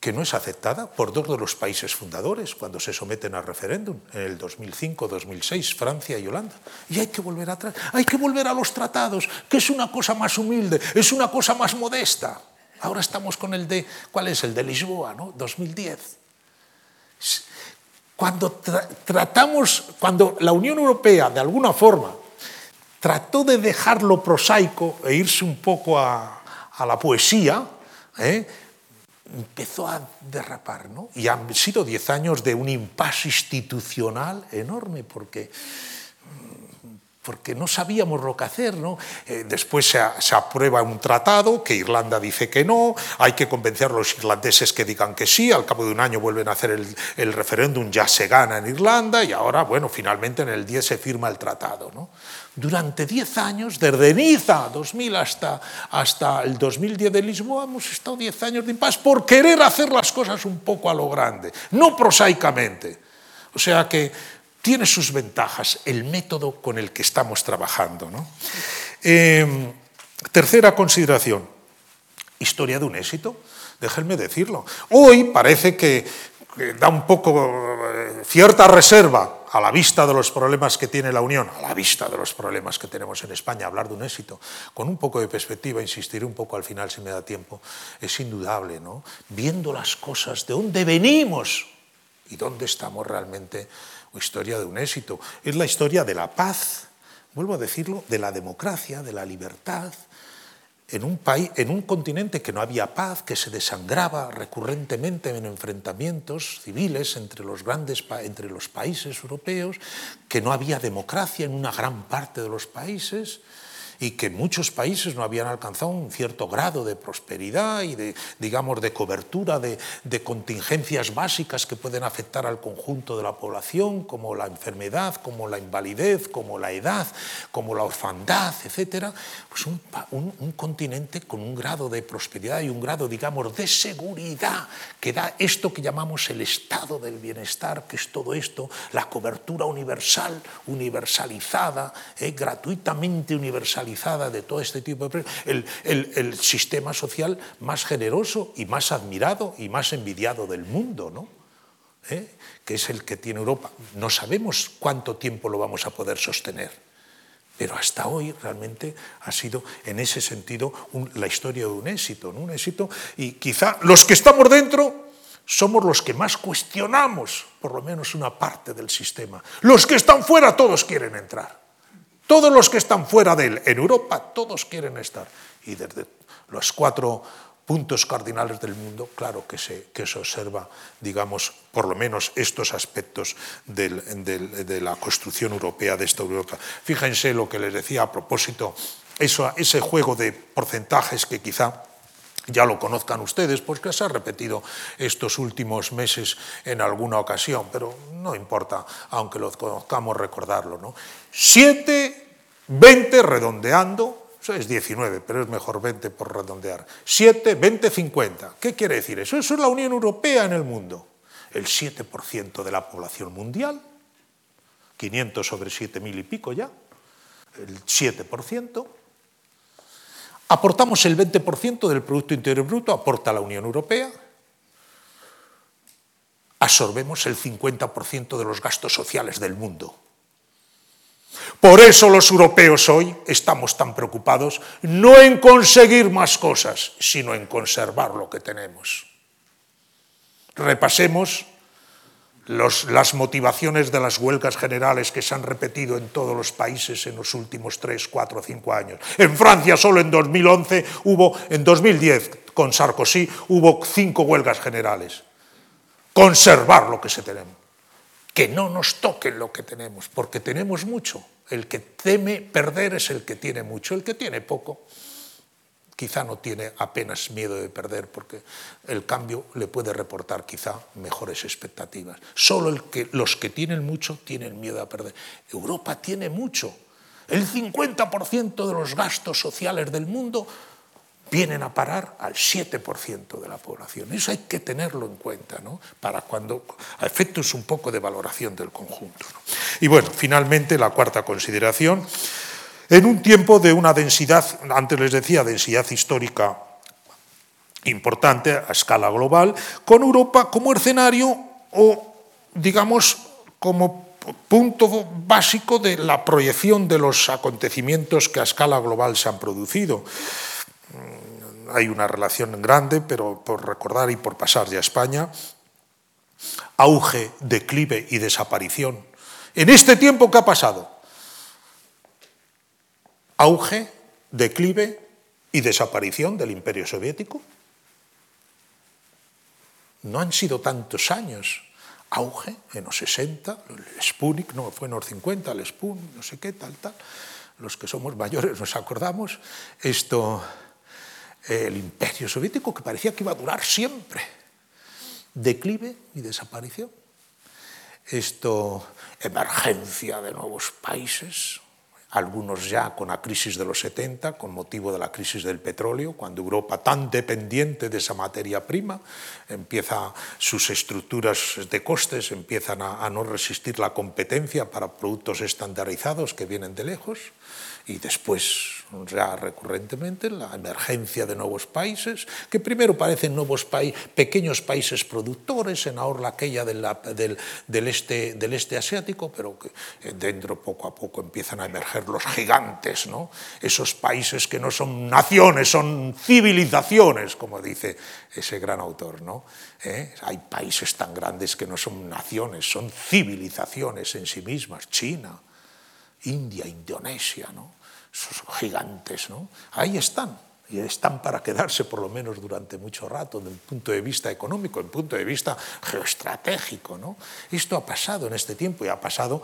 que no es aceptada por dos de los países fundadores cuando se someten al referéndum, en el 2005-2006, Francia y Holanda. Y hay que volver atrás, hay que volver a los tratados, que es una cosa más humilde, es una cosa más modesta. Ahora estamos con el de, ¿cuál es? El de Lisboa, ¿no? 2010. Cuando tratamos, cuando la Unión Europea, de alguna forma, trató de dejar lo prosaico e irse un poco a, a la poesía, ¿eh? Empezó a derrapar, ¿no? Y han sido diez años de un impasse institucional enorme, porque porque no sabíamos lo que hacer. ¿no? Eh, después se, aprueba un tratado que Irlanda dice que no, hay que convencer a los irlandeses que digan que sí, al cabo de un año vuelven a hacer el, el referéndum, ya se gana en Irlanda y ahora, bueno, finalmente en el 10 se firma el tratado. ¿no? Durante 10 años, desde Niza 2000 hasta, hasta el 2010 de Lisboa, hemos estado 10 años de impas por querer hacer las cosas un poco a lo grande, no prosaicamente. O sea que tiene sus ventajas el método con el que estamos trabajando. Em, tercera consideración, historia de un éxito, déjenme decirlo. Hoy parece que, da un poco eh, cierta reserva a la vista de los problemas que tiene la Unión, a la vista de los problemas que tenemos en España, hablar de un éxito, con un poco de perspectiva, insistiré un poco al final si me da tiempo, es indudable, ¿no? Viendo las cosas, de dónde venimos y dónde estamos realmente historia de un éxito, es la historia de la paz, vuelvo a decirlo, de la democracia, de la libertad, en un, país, en un continente que no había paz, que se desangraba recurrentemente en enfrentamientos civiles entre los grandes entre los países europeos, que no había democracia en una gran parte de los países y que muchos países no habían alcanzado un cierto grado de prosperidad y de, digamos, de cobertura de, de, contingencias básicas que pueden afectar al conjunto de la población, como la enfermedad, como la invalidez, como la edad, como la orfandad, etc. Pues un, un, un continente con un grado de prosperidad y un grado, digamos, de seguridad que da esto que llamamos el estado del bienestar, que es todo esto, la cobertura universal, universalizada, eh, gratuitamente universalizada de todo este tipo de... El, el, el sistema social más generoso y más admirado y más envidiado del mundo, ¿no? ¿Eh? que es el que tiene Europa. No sabemos cuánto tiempo lo vamos a poder sostener, pero hasta hoy realmente ha sido en ese sentido un, la historia de un éxito, ¿no? un éxito, y quizá los que estamos dentro somos los que más cuestionamos, por lo menos una parte del sistema. Los que están fuera todos quieren entrar. Todos los que están fuera de él, en Europa, todos quieren estar. Y desde los cuatro puntos cardinales del mundo, claro que se, que se observa, digamos, por lo menos estos aspectos de la construcción europea de esta Europa. Fíjense lo que les decía a propósito, eso, ese juego de porcentajes que quizá ya lo conozcan ustedes, pues que se ha repetido estos últimos meses en alguna ocasión, pero no importa, aunque lo conozcamos, recordarlo. ¿no? 7, 20 redondeando, eso es 19, pero es mejor 20 por redondear. 7, 20, 50. ¿Qué quiere decir eso? Eso es la Unión Europea en el mundo. El 7% de la población mundial, 500 sobre 7.000 y pico ya, el 7%. Aportamos el 20% del Producto Interior Bruto, aporta la Unión Europea. Absorbemos el 50% de los gastos sociales del mundo. Por eso los europeos hoy estamos tan preocupados no en conseguir más cosas, sino en conservar lo que tenemos. Repasemos las motivaciones de las huelgas generales que se han repetido en todos los países en los últimos 3, 4, 5 años. En Francia solo en 2011 hubo, en 2010 con Sarkozy hubo cinco huelgas generales. Conservar lo que se tenemos. Que no nos toquen lo que tenemos, porque tenemos mucho. El que teme perder es el que tiene mucho, el que tiene poco quizá no tiene apenas miedo de perder porque el cambio le puede reportar quizá mejores expectativas. Solo los que tienen mucho tienen miedo a perder. Europa tiene mucho. El 50% de los gastos sociales del mundo vienen a parar al 7% de la población. Eso hay que tenerlo en cuenta, ¿no? Para cuando, a efectos un poco de valoración del conjunto. Y bueno, finalmente la cuarta consideración en un tiempo de una densidad, antes les decía, densidad histórica importante a escala global, con Europa como escenario o, digamos, como punto básico de la proyección de los acontecimientos que a escala global se han producido. Hay una relación grande, pero por recordar y por pasar ya a España, auge, declive y desaparición. En este tiempo, ¿qué ha pasado? Auge, declive y desaparición del imperio soviético. No han sido tantos años. Auge en los 60, el Sputnik, no, fue en los 50, el Sputnik, no sé qué, tal, tal. Los que somos mayores nos acordamos. Esto, el imperio soviético que parecía que iba a durar siempre. Declive y desaparición. Esto, emergencia de nuevos países, algunos ya con la crisis de los 70, con motivo de la crisis del petróleo, cuando Europa, tan dependiente de esa materia prima, empieza sus estructuras de costes, empiezan a, a no resistir la competencia para productos estandarizados que vienen de lejos y después ya recurrentemente la emergencia de nuevos países, que primero parecen nuevos países, pequeños países productores en ahora aquella del, del, este, del este asiático, pero que eh, dentro poco a poco empiezan a emerger los gigantes, ¿no? esos países que no son naciones, son civilizaciones, como dice ese gran autor. ¿no? ¿Eh? Hay países tan grandes que no son naciones, son civilizaciones en sí mismas, China, India, Indonesia, ¿no? Esos gigantes, ¿no? Ahí están, y están para quedarse por lo menos durante mucho rato, desde un punto de vista económico, desde un punto de vista geoestratégico. ¿no? Esto ha pasado en este tiempo y ha pasado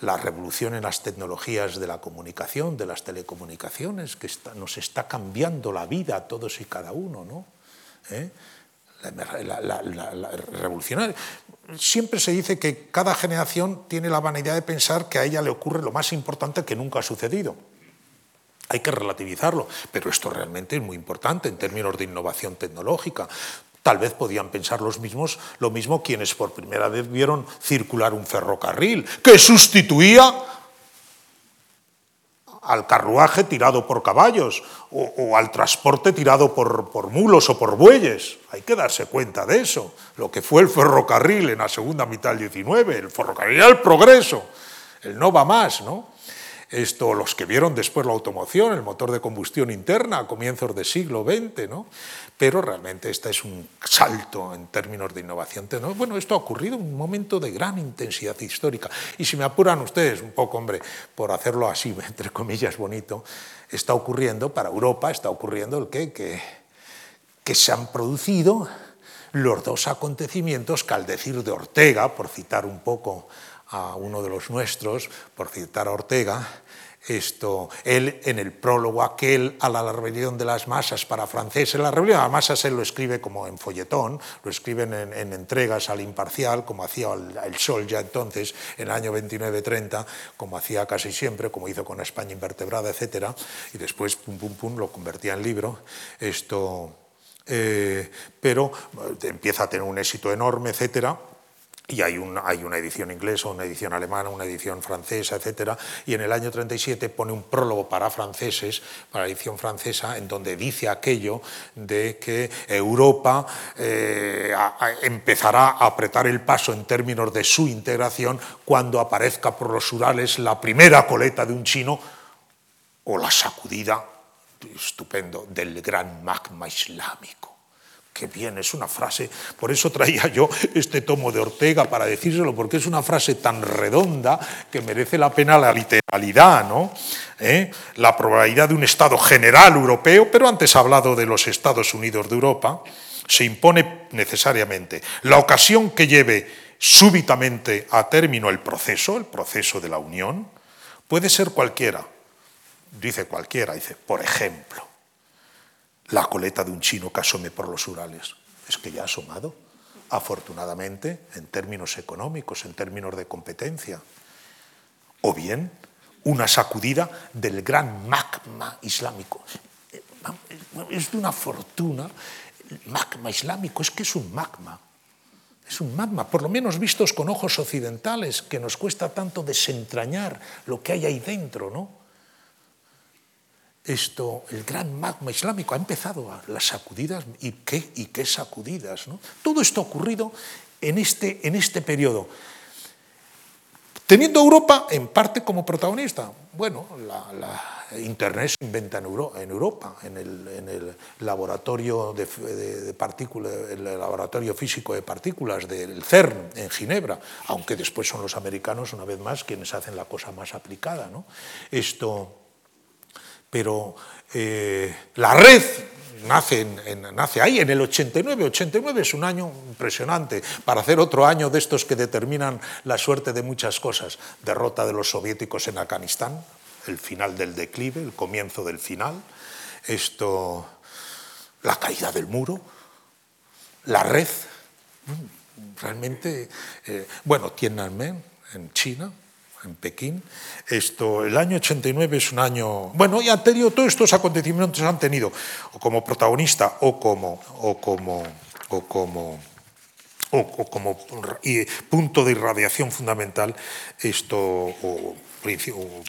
la revolución en las tecnologías de la comunicación, de las telecomunicaciones, que nos está cambiando la vida a todos y cada uno. ¿no? ¿Eh? La, la, revolucionaria. Siempre se dice que cada generación tiene la vanidad de pensar que a ella le ocurre lo más importante que nunca ha sucedido. Hay que relativizarlo, pero esto realmente es muy importante en términos de innovación tecnológica. Tal vez podían pensar los mismos, lo mismo quienes por primera vez vieron circular un ferrocarril que sustituía al carruaje tirado por caballos o, al transporte tirado por, por, mulos o por bueyes. Hay que darse cuenta de eso. Lo que fue el ferrocarril en la segunda mitad del 19, el ferrocarril el progreso, el no va más, ¿no? Esto, los que vieron después la automoción, el motor de combustión interna a comienzos del siglo XX, ¿no? pero realmente este es un salto en términos de innovación. Bueno, esto ha ocurrido en un momento de gran intensidad histórica. Y si me apuran ustedes un poco, hombre, por hacerlo así, entre comillas, bonito, está ocurriendo para Europa, está ocurriendo el que, que, que se han producido los dos acontecimientos que al decir de Ortega, por citar un poco a uno de los nuestros, por citar a Ortega, esto, él en el prólogo aquel a la rebelión de las masas para franceses, la rebelión de las masas él lo escribe como en folletón, lo escriben en, entregas al imparcial, como hacía el, Sol ya entonces, en el año 29-30, como hacía casi siempre, como hizo con España invertebrada, etc. Y después, pum, pum, pum, lo convertía en libro. Esto, eh, pero eh, empieza a tener un éxito enorme, etcétera y hay, una edición inglesa, una edición alemana, una edición francesa, etc. Y en el año 37 pone un prólogo para franceses, para la edición francesa, en donde dice aquello de que Europa eh, empezará a apretar el paso en términos de su integración cuando aparezca por los Urales la primera coleta de un chino o la sacudida, estupendo, del gran magma islámico. Qué bien, es una frase, por eso traía yo este tomo de Ortega para decírselo, porque es una frase tan redonda que merece la pena la literalidad, ¿no? ¿Eh? La probabilidad de un Estado general europeo, pero antes ha hablado de los Estados Unidos de Europa, se impone necesariamente. La ocasión que lleve súbitamente a término el proceso, el proceso de la Unión, puede ser cualquiera. Dice cualquiera, dice, por ejemplo la coleta de un chino que asome por los Urales. Es que ya ha asomado, afortunadamente, en términos económicos, en términos de competencia. O bien una sacudida del gran magma islámico. Es de una fortuna. El magma islámico es que es un magma. Es un magma, por lo menos vistos con ojos occidentales, que nos cuesta tanto desentrañar lo que hay ahí dentro, ¿no? Esto, el gran magma islámico ha empezado a las sacudidas y qué, y qué sacudidas. ¿no? Todo esto ha ocurrido en este, en este periodo. Teniendo Europa en parte como protagonista. Bueno, la, Internet se inventa en, Europa, en el, laboratorio, de, el laboratorio físico de partículas del CERN en Ginebra, aunque después son los americanos, una vez más, quienes hacen la cosa más aplicada. ¿no? Esto pero eh, la red nace, nace, ahí en el 89. 89 es un año impresionante para hacer otro año de estos que determinan la suerte de muchas cosas. Derrota de los soviéticos en Afganistán, el final del declive, el comienzo del final. Esto, la caída del muro, la red. Realmente, eh, bueno, Tiananmen en China, en Pekín. Esto, el año 89 es un año, bueno, y anterior todos estos acontecimientos han tenido o como protagonista o como o como o como o, como punto de irradiación fundamental esto o,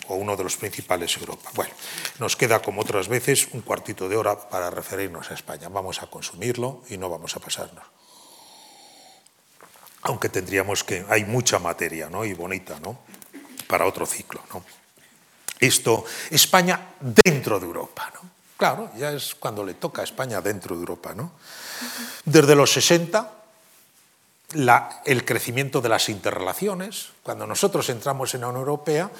o uno de los principales Europa. Bueno, nos queda como otras veces un cuartito de hora para referirnos a España. Vamos a consumirlo y no vamos a pasarnos aunque tendríamos que, hay mucha materia, ¿no? Y bonita, ¿no? Para otro ciclo. ¿no? Esto, España dentro de Europa. ¿no? Claro, ya es cuando le toca a España dentro de Europa. ¿no? Desde los 60, la, el crecimiento de las interrelaciones. Cuando nosotros entramos en la Unión Europea,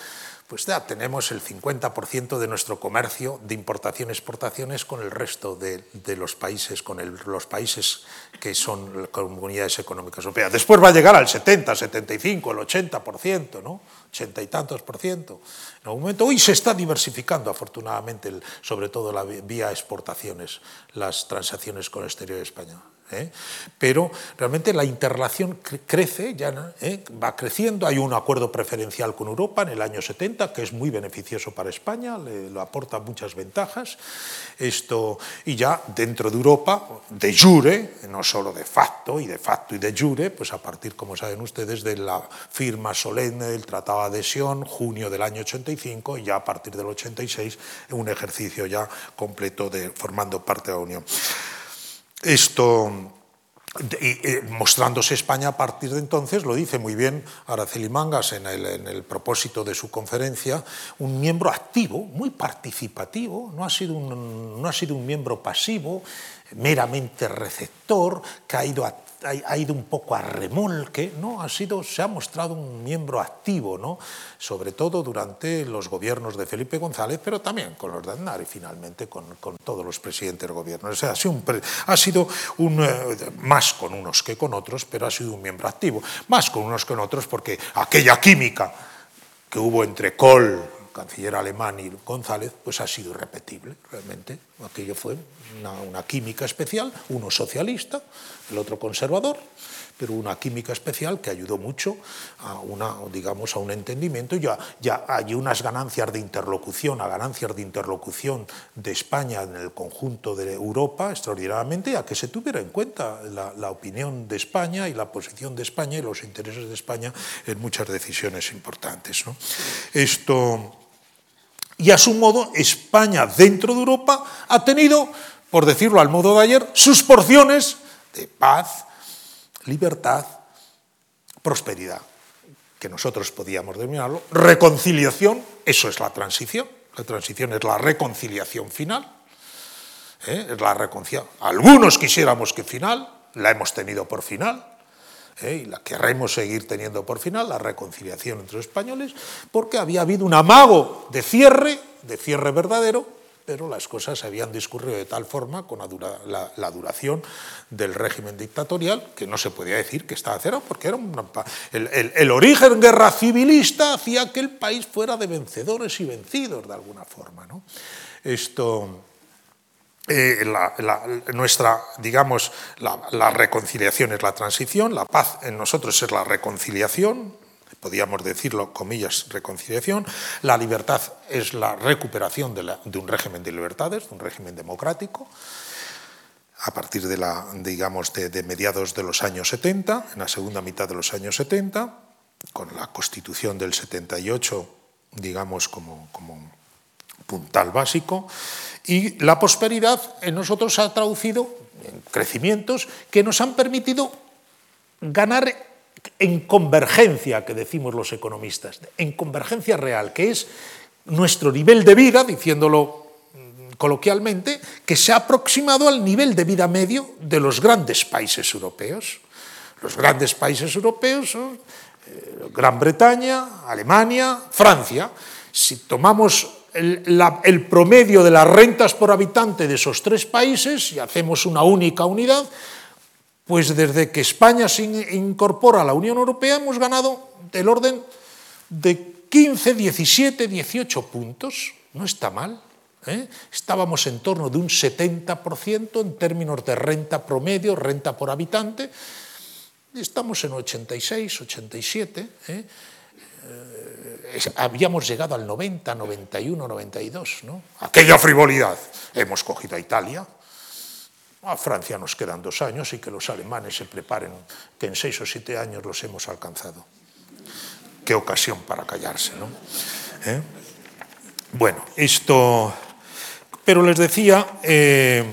pues ya tenemos el 50% de nuestro comercio de importación-exportaciones con el resto de, los países, con los países que son comunidades económicas europeas. Después va a llegar al 70, 75, el 80%, ¿no? 80 y tantos por ciento. En algún momento, hoy se está diversificando afortunadamente, sobre todo la vía exportaciones, las transacciones con el exterior de España. ¿Eh? pero realmente la interrelación crece, ya, ¿eh? va creciendo, hay un acuerdo preferencial con Europa en el año 70 que es muy beneficioso para España, le, aporta muchas ventajas, esto, y ya dentro de Europa, de jure, no solo de facto, y de facto y de jure, pues a partir, como saben ustedes, de la firma solemne del Tratado de Adhesión, junio del año 85, y ya a partir del 86, un ejercicio ya completo de formando parte de la Unión esto, mostrándose España a partir de entonces, lo dice muy bien Araceli Mangas en el, propósito de su conferencia, un miembro activo, muy participativo, no ha sido un, no ha sido un miembro pasivo, meramente receptor, ido a ha, ido un poco a remolque, ¿no? ha sido, se ha mostrado un miembro activo, ¿no? sobre todo durante los gobiernos de Felipe González, pero también con los de Aznar y finalmente con, con todos los presidentes del gobierno. O sea, ha sido, un, ha sido un, eh, más con unos que con otros, pero ha sido un miembro activo, más con unos que con otros porque aquella química que hubo entre Kohl, canciller alemán y González, pues ha sido irrepetible, realmente. Aquello fue una, una química especial, uno socialista, el otro conservador, pero una química especial que ayudó mucho a, una, digamos, a un entendimiento. Ya, ya hay unas ganancias de interlocución, a ganancias de interlocución de España en el conjunto de Europa extraordinariamente, a que se tuviera en cuenta la, la opinión de España y la posición de España y los intereses de España en muchas decisiones importantes. ¿no? Esto, y a su modo, España dentro de Europa ha tenido, por decirlo al modo de ayer, sus porciones de paz, libertad, prosperidad, que nosotros podíamos denominarlo, reconciliación, eso es la transición, la transición es la reconciliación final, ¿eh? es la reconciliación. Algunos quisiéramos que final, la hemos tenido por final, ¿eh? y la querremos seguir teniendo por final, la reconciliación entre españoles, porque había habido un amago de cierre, de cierre verdadero, pero las cosas habían discurrido de tal forma con la, dura, duración del régimen dictatorial que no se podía decir que estaba cero, porque era una, el, el, origen guerra civilista hacía que el país fuera de vencedores y vencidos de alguna forma. ¿no? Esto, eh, la, la, nuestra, digamos, la, la reconciliación es la transición, la paz en nosotros es la reconciliación, podríamos decirlo, comillas, reconciliación. La libertad es la recuperación de, de, un régimen de libertades, de un régimen democrático, a partir de, la, digamos, de, de, mediados de los años 70, en la segunda mitad de los años 70, con la constitución del 78, digamos, como, como puntal básico, y la prosperidad en nosotros ha traducido en crecimientos que nos han permitido ganar en convergencia, que decimos los economistas, en convergencia real, que es nuestro nivel de vida, diciéndolo coloquialmente, que se ha aproximado al nivel de vida medio de los grandes países europeos. Los grandes países europeos son eh, Gran Bretaña, Alemania, Francia. Si tomamos el, la, el, promedio de las rentas por habitante de esos tres países y hacemos una única unidad, pues desde que España se incorpora a la Unión Europea hemos ganado del orden de 15, 17, 18 puntos. No está mal. ¿eh? Estábamos en torno de un 70% en términos de renta promedio, renta por habitante. Estamos en 86, 87. ¿eh? Habíamos llegado al 90, 91, 92. ¿no? Aquella frivolidad. Hemos cogido a Italia, a Francia nos quedan dos años y que los alemanes se preparen, que en seis o siete años los hemos alcanzado. Qué ocasión para callarse, ¿no? ¿Eh? Bueno, esto... Pero les decía eh,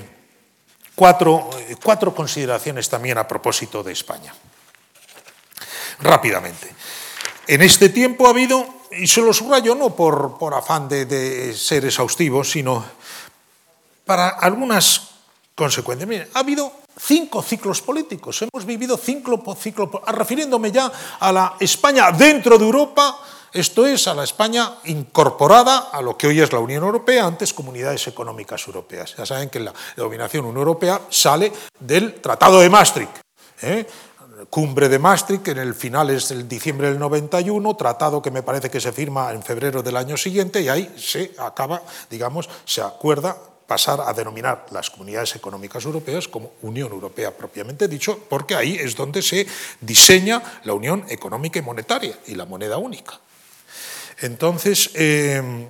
cuatro, cuatro consideraciones también a propósito de España. Rápidamente. En este tiempo ha habido, y se lo subrayo no por, por afán de, de ser exhaustivo, sino para algunas consecuente. Mire, ha habido cinco ciclos políticos, hemos vivido ciclo por ciclo, refiriéndome ya a la España dentro de Europa, esto es, a la España incorporada a lo que hoy es la Unión Europea, antes comunidades económicas europeas. Ya saben que la dominación Unión Europea sale del Tratado de Maastricht. ¿eh? Cumbre de Maastricht, en el final es el diciembre del 91, tratado que me parece que se firma en febrero del año siguiente, y ahí se acaba, digamos, se acuerda pasar a denominar las comunidades económicas europeas como Unión Europea propiamente dicho, porque ahí es donde se diseña la Unión Económica y Monetaria y la moneda única. Entonces, eh,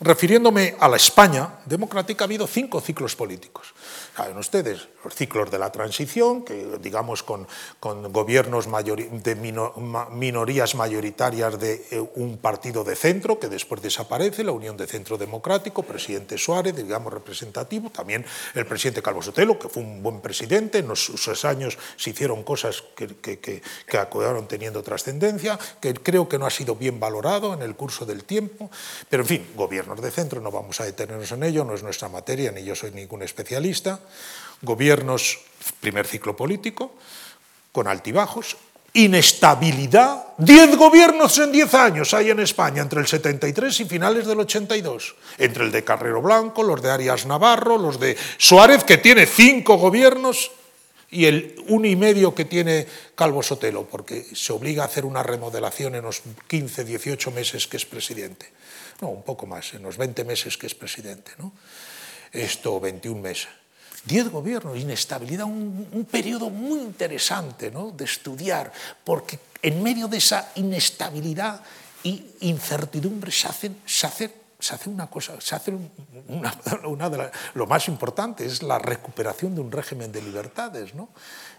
refiriéndome a la España democrática, ha habido cinco ciclos políticos. Saben ustedes, los ciclos de la transición, que digamos con, gobiernos de mino, minorías mayoritarias de eh, un partido de centro que después desaparece, la Unión de Centro Democrático, presidente Suárez, digamos representativo, también el presidente Calvo Sotelo, que fue un buen presidente, en sus años se hicieron cosas que, que, que acabaron teniendo trascendencia, que creo que no ha sido bien valorado en el curso del tiempo, pero en fin, gobiernos de centro, no vamos a detenernos en ello, no es nuestra materia, ni yo soy ningún especialista, gobiernos, primer ciclo político, con altibajos, inestabilidad, diez gobiernos en diez años hay en España, entre el 73 y finales del 82, entre el de Carrero Blanco, los de Arias Navarro, los de Suárez, que tiene cinco gobiernos y el uno y medio que tiene Calvo Sotelo, porque se obliga a hacer una remodelación en los 15, 18 meses que es presidente. No, un poco más, en los 20 meses que es presidente. ¿no? Esto, 21 meses. Diez gobiernos, inestabilidad, un, un periodo muy interesante ¿no? de estudiar, porque en medio de esa inestabilidad e incertidumbre se hacen, se se hace una cosa, se hace una, una de la, lo más importante es la recuperación de un régimen de libertades, ¿no?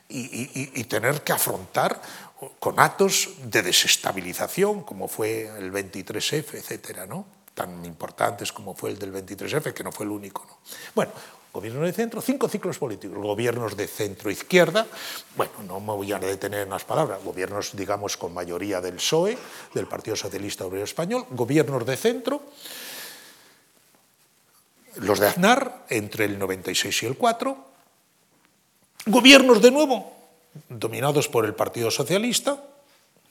Y, y, y, tener que afrontar con actos de desestabilización, como fue el 23F, etcétera, ¿no? tan importantes como fue el del 23F, que no fue el único. ¿no? Bueno, gobierno de centro, cinco ciclos políticos, gobiernos de centro-izquierda, bueno, no me voy a detener en las palabras, gobiernos, digamos, con mayoría del PSOE, del Partido Socialista Obrero Español, gobiernos de centro, los de Aznar entre el 96 y el 4, gobiernos de nuevo dominados por el Partido Socialista,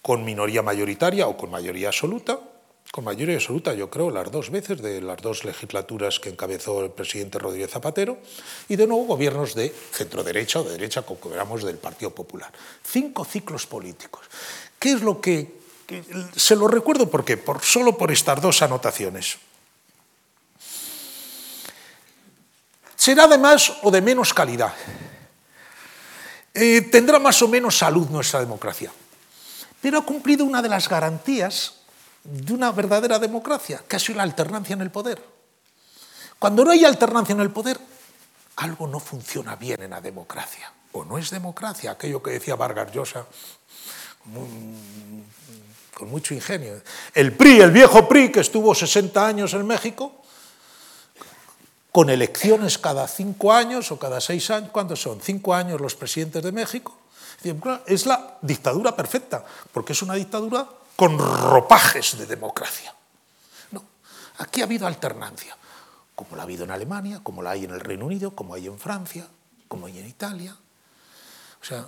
con minoría mayoritaria o con mayoría absoluta, con mayoría absoluta, yo creo, las dos veces de las dos legislaturas que encabezó el presidente Rodríguez Zapatero, y de nuevo gobiernos de centro-derecha o de derecha, como veamos, del Partido Popular. Cinco ciclos políticos. ¿Qué es lo que se lo recuerdo porque por, solo por estas dos anotaciones? será de más o de menos calidad. Eh, tendrá más o menos salud nuestra democracia. Pero ha cumplido una de las garantías de una verdadera democracia, que ha sido la alternancia en el poder. Cuando no hay alternancia en el poder, algo no funciona bien en la democracia. O no es democracia, aquello que decía Vargas Llosa con mucho ingenio. El PRI, el viejo PRI, que estuvo 60 años en México, con elecciones cada cinco años o cada seis años, ¿cuántos son? Cinco años los presidentes de México. Es la dictadura perfecta, porque es una dictadura con ropajes de democracia. No, aquí ha habido alternancia, como la ha habido en Alemania, como la hay en el Reino Unido, como hay en Francia, como hay en Italia. O sea,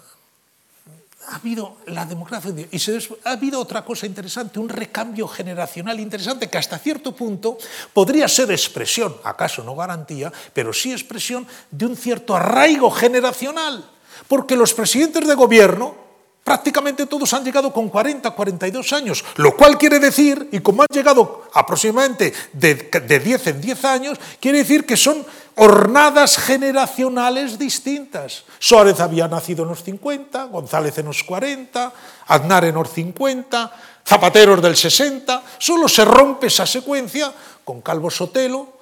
ha habido la democracia y se, ha habido otra cosa interesante, un recambio generacional interesante que hasta cierto punto podría ser expresión, acaso no garantía, pero sí expresión de un cierto arraigo generacional, porque los presidentes de gobierno prácticamente todos han llegado con 40, 42 años, lo cual quiere decir, y como han llegado aproximadamente de, de 10 en 10 años, quiere decir que son hornadas generacionales distintas. Suárez había nacido en los 50, González en los 40, Aznar en los 50, Zapateros del 60, solo se rompe esa secuencia con Calvo Sotelo,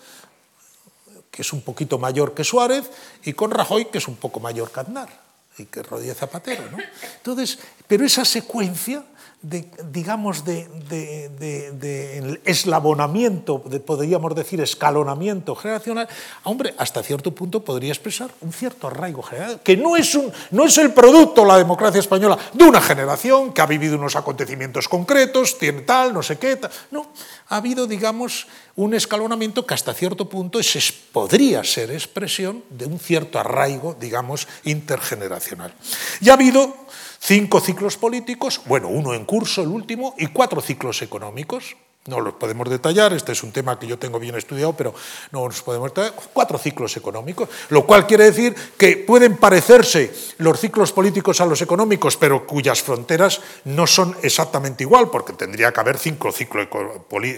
que es un poquito mayor que Suárez, y con Rajoy, que es un poco mayor que Aznar que Rodríguez Zapatero, ¿no? Entonces, pero esa secuencia de, digamos, de, de, de, eslabonamiento, podríamos decir escalonamiento generacional, hombre, hasta cierto punto podría expresar un cierto arraigo general, que no es, un, no es el producto, la democracia española, de una generación que ha vivido unos acontecimientos concretos, tiene tal, no sé qué, tal. no, ha habido, digamos, un escalonamiento que hasta cierto punto es, podría ser expresión de un cierto arraigo, digamos, intergeneracional. Y ha habido cinco ciclos políticos, bueno, uno en curso, el último, y cuatro ciclos económicos. No los podemos detallar, este es un tema que yo tengo bien estudiado, pero no nos podemos detallar. Cuatro ciclos económicos, lo cual quiere decir que pueden parecerse los ciclos políticos a los económicos, pero cuyas fronteras no son exactamente igual, porque tendría que haber cinco ciclos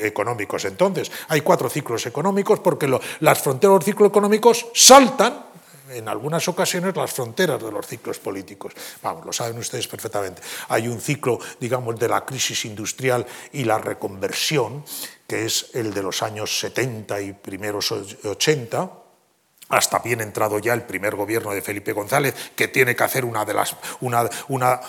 económicos. Entonces, hay cuatro ciclos económicos porque las fronteras de los ciclos económicos saltan en algunas ocasiones las fronteras de los ciclos políticos. Vamos, lo saben ustedes perfectamente. Hay un ciclo, digamos, de la crisis industrial y la reconversión, que es el de los años 70 y primeros 80, hasta bien entrado ya el primer gobierno de Felipe González, que tiene que hacer una de las, una, una,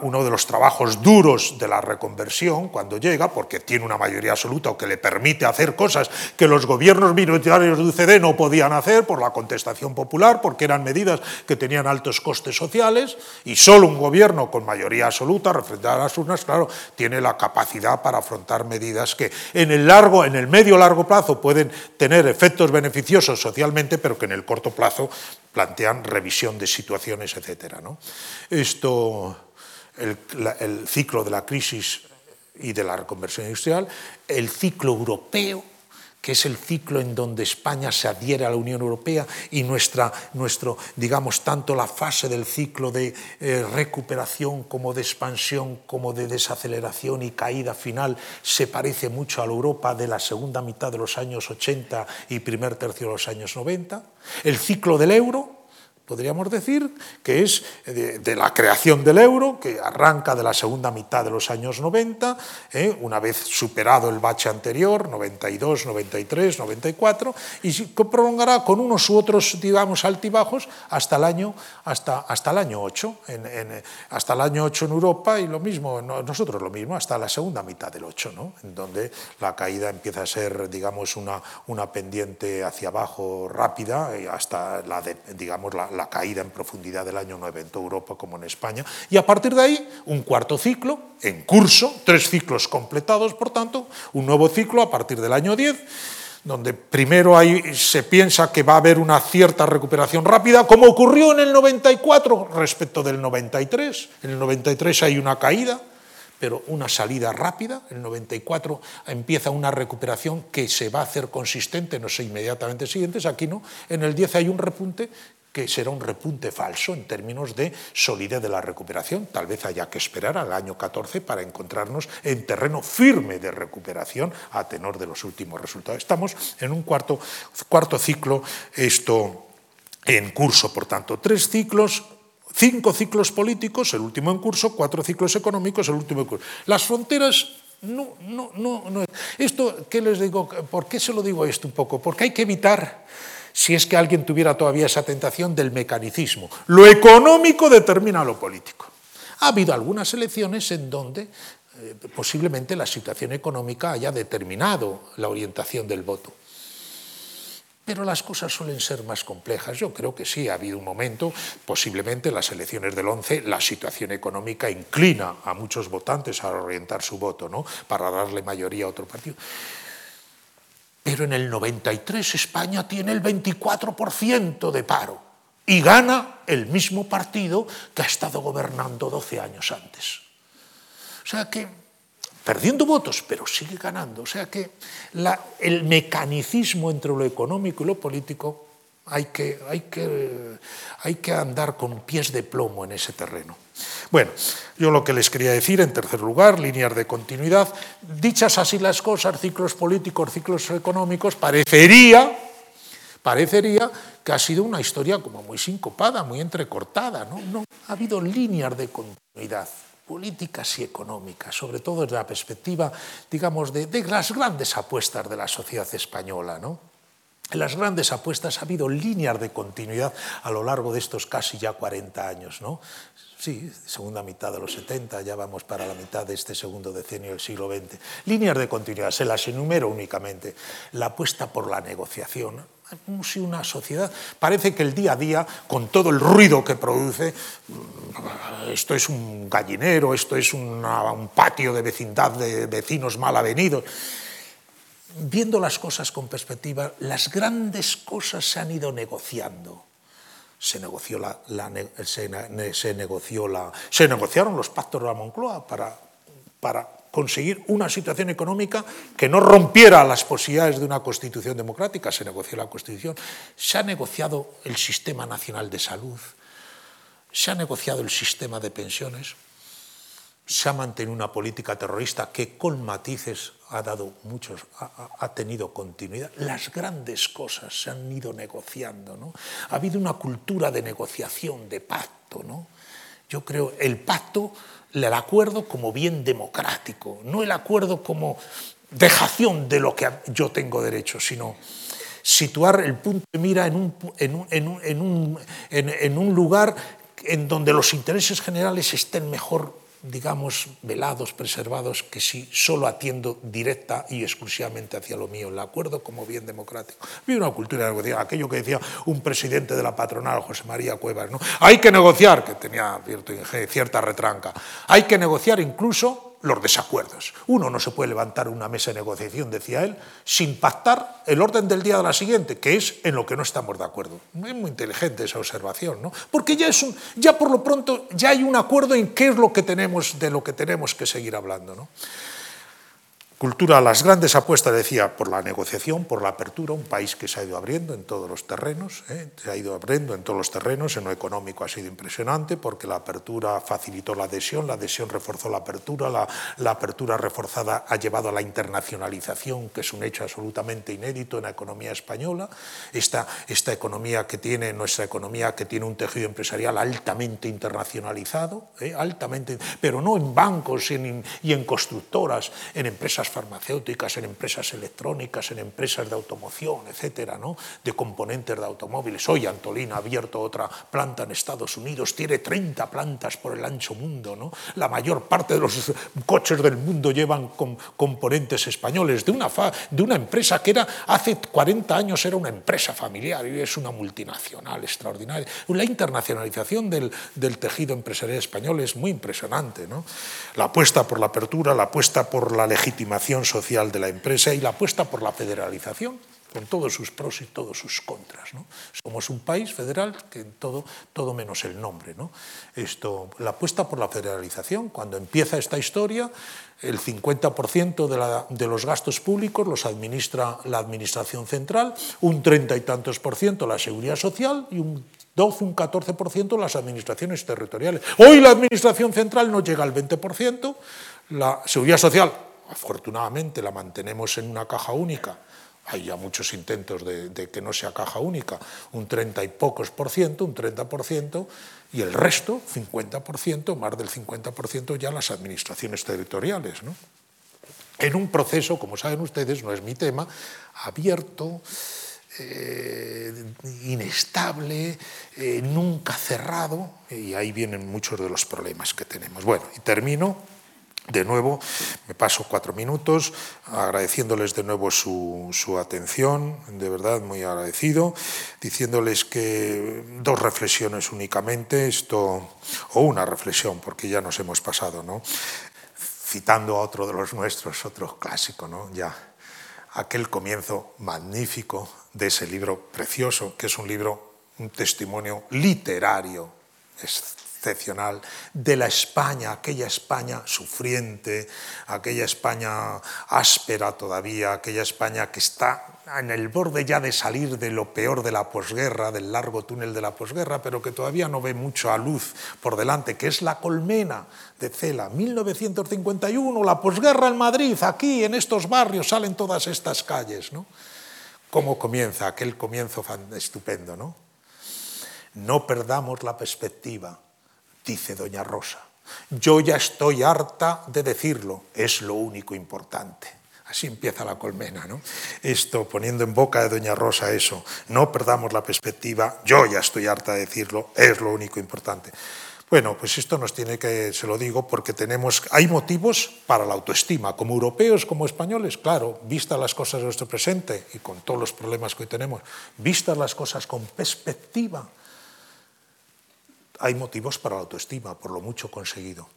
uno de los trabajos duros de la reconversión cuando llega, porque tiene una mayoría absoluta o que le permite hacer cosas que los gobiernos minoritarios de UCD no podían hacer por la contestación popular, porque eran medidas que tenían altos costes sociales, y solo un gobierno con mayoría absoluta, refrendada a las urnas, claro, tiene la capacidad para afrontar medidas que en el largo, en el medio largo plazo pueden tener efectos beneficiosos socialmente, pero que en el corto plazo plantean revisión de situaciones, etc. ¿no? Esto, el, el ciclo de la crisis y de la reconversión industrial, el ciclo europeo, que es el ciclo en donde España se adhiere a la Unión Europea y nuestra, nuestro, digamos, tanto la fase del ciclo de eh, recuperación como de expansión, como de desaceleración y caída final, se parece mucho a la Europa de la segunda mitad de los años 80 y primer tercio de los años 90. El ciclo del euro, podríamos decir, que es de, la creación del euro, que arranca de la segunda mitad de los años 90, ¿eh? una vez superado el bache anterior, 92, 93, 94, y se prolongará con unos u otros, digamos, altibajos hasta el año, hasta, hasta el año 8, en, hasta el año 8 en Europa, y lo mismo, nosotros lo mismo, hasta la segunda mitad del 8, ¿no? en donde la caída empieza a ser, digamos, una, una pendiente hacia abajo rápida, hasta la, de, digamos, la, la caída en profundidad del año 9 en toda Europa como en España. Y a partir de ahí, un cuarto ciclo en curso, tres ciclos completados, por tanto, un nuevo ciclo a partir del año 10 donde primero ahí se piensa que va a haber una cierta recuperación rápida, como ocurrió en el 94 respecto del 93. En el 93 hay una caída, pero una salida rápida. En el 94 empieza una recuperación que se va a hacer consistente no sé inmediatamente siguientes. Aquí no. En el 10 hay un repunte que será un repunte falso en términos de solidez de la recuperación. Tal vez haya que esperar al año 14 para encontrarnos en terreno firme de recuperación a tenor de los últimos resultados. Estamos en un cuarto, cuarto ciclo, esto en curso, por tanto, tres ciclos cinco ciclos políticos, el último en curso, cuatro ciclos económicos, el último en curso. Las fronteras no, no, no, no. Esto, ¿qué les digo? ¿Por qué se lo digo esto un poco? Porque hay que evitar si es que alguien tuviera todavía esa tentación del mecanicismo. Lo económico determina lo político. Ha habido algunas elecciones en donde eh, posiblemente la situación económica haya determinado la orientación del voto. Pero las cosas suelen ser más complejas. Yo creo que sí, ha habido un momento, posiblemente en las elecciones del 11, la situación económica inclina a muchos votantes a orientar su voto, ¿no? para darle mayoría a otro partido. Pero en el 93 España tiene el 24% de paro y gana el mismo partido que ha estado gobernando 12 años antes. O sea que, perdiendo votos, pero sigue ganando. O sea que el mecanicismo entre lo económico y lo político hay que, hay, que, hay que andar con pies de plomo en ese terreno. Bueno, yo lo que les quería decir, en tercer lugar, líneas de continuidad. Dichas así las cosas, ciclos políticos, ciclos económicos, parecería, parecería que ha sido una historia como muy sincopada, muy entrecortada. No, no ha habido líneas de continuidad políticas y económicas, sobre todo desde la perspectiva, digamos, de, de las grandes apuestas de la sociedad española, ¿no? En las grandes apuestas ha habido líneas de continuidad a lo largo de estos casi ya 40 años. ¿no? Sí, segunda mitad de los 70, ya vamos para la mitad de este segundo decenio del siglo XX. Líneas de continuidad, se las enumero únicamente. La apuesta por la negociación, como si una sociedad, parece que el día a día, con todo el ruido que produce, esto es un gallinero, esto es un patio de vecindad de vecinos mal avenidos, viendo las cosas con perspectiva, las grandes cosas se han ido negociando. Se, negoció la, se, negoció la, se negociaron los pactos de la Moncloa para, para conseguir una situación económica que no rompiera las posibilidades de una constitución democrática. Se negoció la constitución. Se ha negociado el sistema nacional de salud. Se ha negociado el sistema de pensiones se ha mantenido una política terrorista que con matices ha dado muchos, ha, tenido continuidad. Las grandes cosas se han ido negociando, ¿no? Ha habido una cultura de negociación, de pacto, ¿no? Yo creo el pacto, el acuerdo como bien democrático, no el acuerdo como dejación de lo que yo tengo derecho, sino situar el punto de mira en un, en un lugar en donde los intereses generales estén mejor digamos, velados, preservados, que si solo atiendo directa y exclusivamente hacia lo mío, el acuerdo como bien democrático. Vive una cultura de negociación, aquello que decía un presidente de la patronal, José María Cuevas, ¿no? Hay que negociar, que tenía cierta retranca, hay que negociar incluso los desacuerdos. Uno no se puede levantar una mesa de negociación, decía él, sin pactar el orden del día de la siguiente, que es en lo que no estamos de acuerdo. Es muy inteligente esa observación, ¿no? Porque ya es un, ya por lo pronto ya hay un acuerdo en qué es lo que tenemos de lo que tenemos que seguir hablando, ¿no? Cultura, las grandes apuestas, decía, por la negociación, por la apertura, un país que se ha ido abriendo en todos los terrenos, ¿eh? se ha ido abriendo en todos los terrenos, en lo económico ha sido impresionante porque la apertura facilitó la adhesión, la adhesión reforzó la apertura, la, la apertura reforzada ha llevado a la internacionalización, que es un hecho absolutamente inédito en la economía española, esta, esta economía que tiene, nuestra economía que tiene un tejido empresarial altamente internacionalizado, ¿eh? altamente, pero no en bancos y en, y en constructoras, en empresas farmacéuticas, en empresas electrónicas, en empresas de automoción, etcétera, ¿no? de componentes de automóviles. Hoy Antolín ha abierto otra planta en Estados Unidos, tiene 30 plantas por el ancho mundo. ¿no? La mayor parte de los coches del mundo llevan componentes españoles, de una, de una empresa que era hace 40 años era una empresa familiar y es una multinacional extraordinaria. La internacionalización del, del tejido empresarial español es muy impresionante. ¿no? La apuesta por la apertura, la apuesta por la legitimación social de la empresa y la apuesta por la federalización, con todos sus pros y todos sus contras. ¿no? Somos un país federal que todo, todo menos el nombre. ¿no? Esto, la apuesta por la federalización, cuando empieza esta historia, el 50% de, la, de, los gastos públicos los administra la Administración Central, un 30 y tantos por ciento la Seguridad Social y un 12, un 14% las administraciones territoriales. Hoy la Administración Central no llega al 20%, la Seguridad Social afortunadamente la mantenemos en una caja única, hay ya muchos intentos de, que no sea caja única, un 30 y pocos por ciento, un 30 por ciento, y el resto, 50 por ciento, más del 50 por ciento ya las administraciones territoriales. ¿no? En un proceso, como saben ustedes, no es mi tema, abierto, eh, inestable, eh, nunca cerrado, y ahí vienen muchos de los problemas que tenemos. Bueno, y termino de nuevo, me paso cuatro minutos agradeciéndoles de nuevo su, atención, de verdad muy agradecido, diciéndoles que dos reflexiones únicamente, esto, o una reflexión, porque ya nos hemos pasado, ¿no? citando a otro de los nuestros, otro clásico, ¿no? ya aquel comienzo magnífico de ese libro precioso, que es un libro, un testimonio literario, excepcional de la España, aquella España sufriente, aquella España áspera todavía, aquella España que está en el borde ya de salir de lo peor de la posguerra, del largo túnel de la posguerra, pero que todavía no ve mucho a luz por delante, que es la colmena de Cela, 1951, la posguerra en Madrid, aquí en estos barrios salen todas estas calles, ¿no? ¿Cómo comienza aquel comienzo estupendo, no? No perdamos la perspectiva dice doña Rosa. Yo ya estoy harta de decirlo, es lo único importante. Así empieza la colmena, ¿no? Esto poniendo en boca de doña Rosa eso, no perdamos la perspectiva, yo ya estoy harta de decirlo, es lo único importante. Bueno, pues esto nos tiene que, se lo digo, porque tenemos, hay motivos para la autoestima, como europeos, como españoles, claro, vistas las cosas de nuestro presente y con todos los problemas que hoy tenemos, vistas las cosas con perspectiva, hay motivos para la autoestima, por lo mucho conseguido.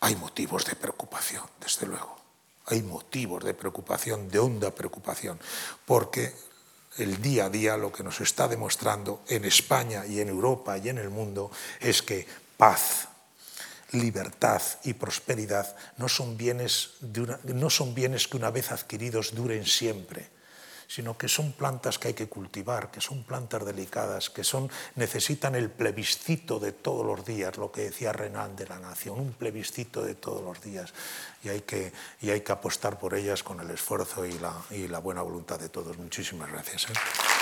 Hay motivos de preocupación, desde luego. Hay motivos de preocupación, de honda preocupación, porque el día a día lo que nos está demostrando en España y en Europa y en el mundo es que paz, libertad y prosperidad no son bienes, no son bienes que una vez adquiridos duren siempre sino que son plantas que hay que cultivar, que son plantas delicadas, que son, necesitan el plebiscito de todos los días, lo que decía Renan de la Nación, un plebiscito de todos los días, y hay que, y hay que apostar por ellas con el esfuerzo y la, y la buena voluntad de todos. Muchísimas gracias. ¿eh?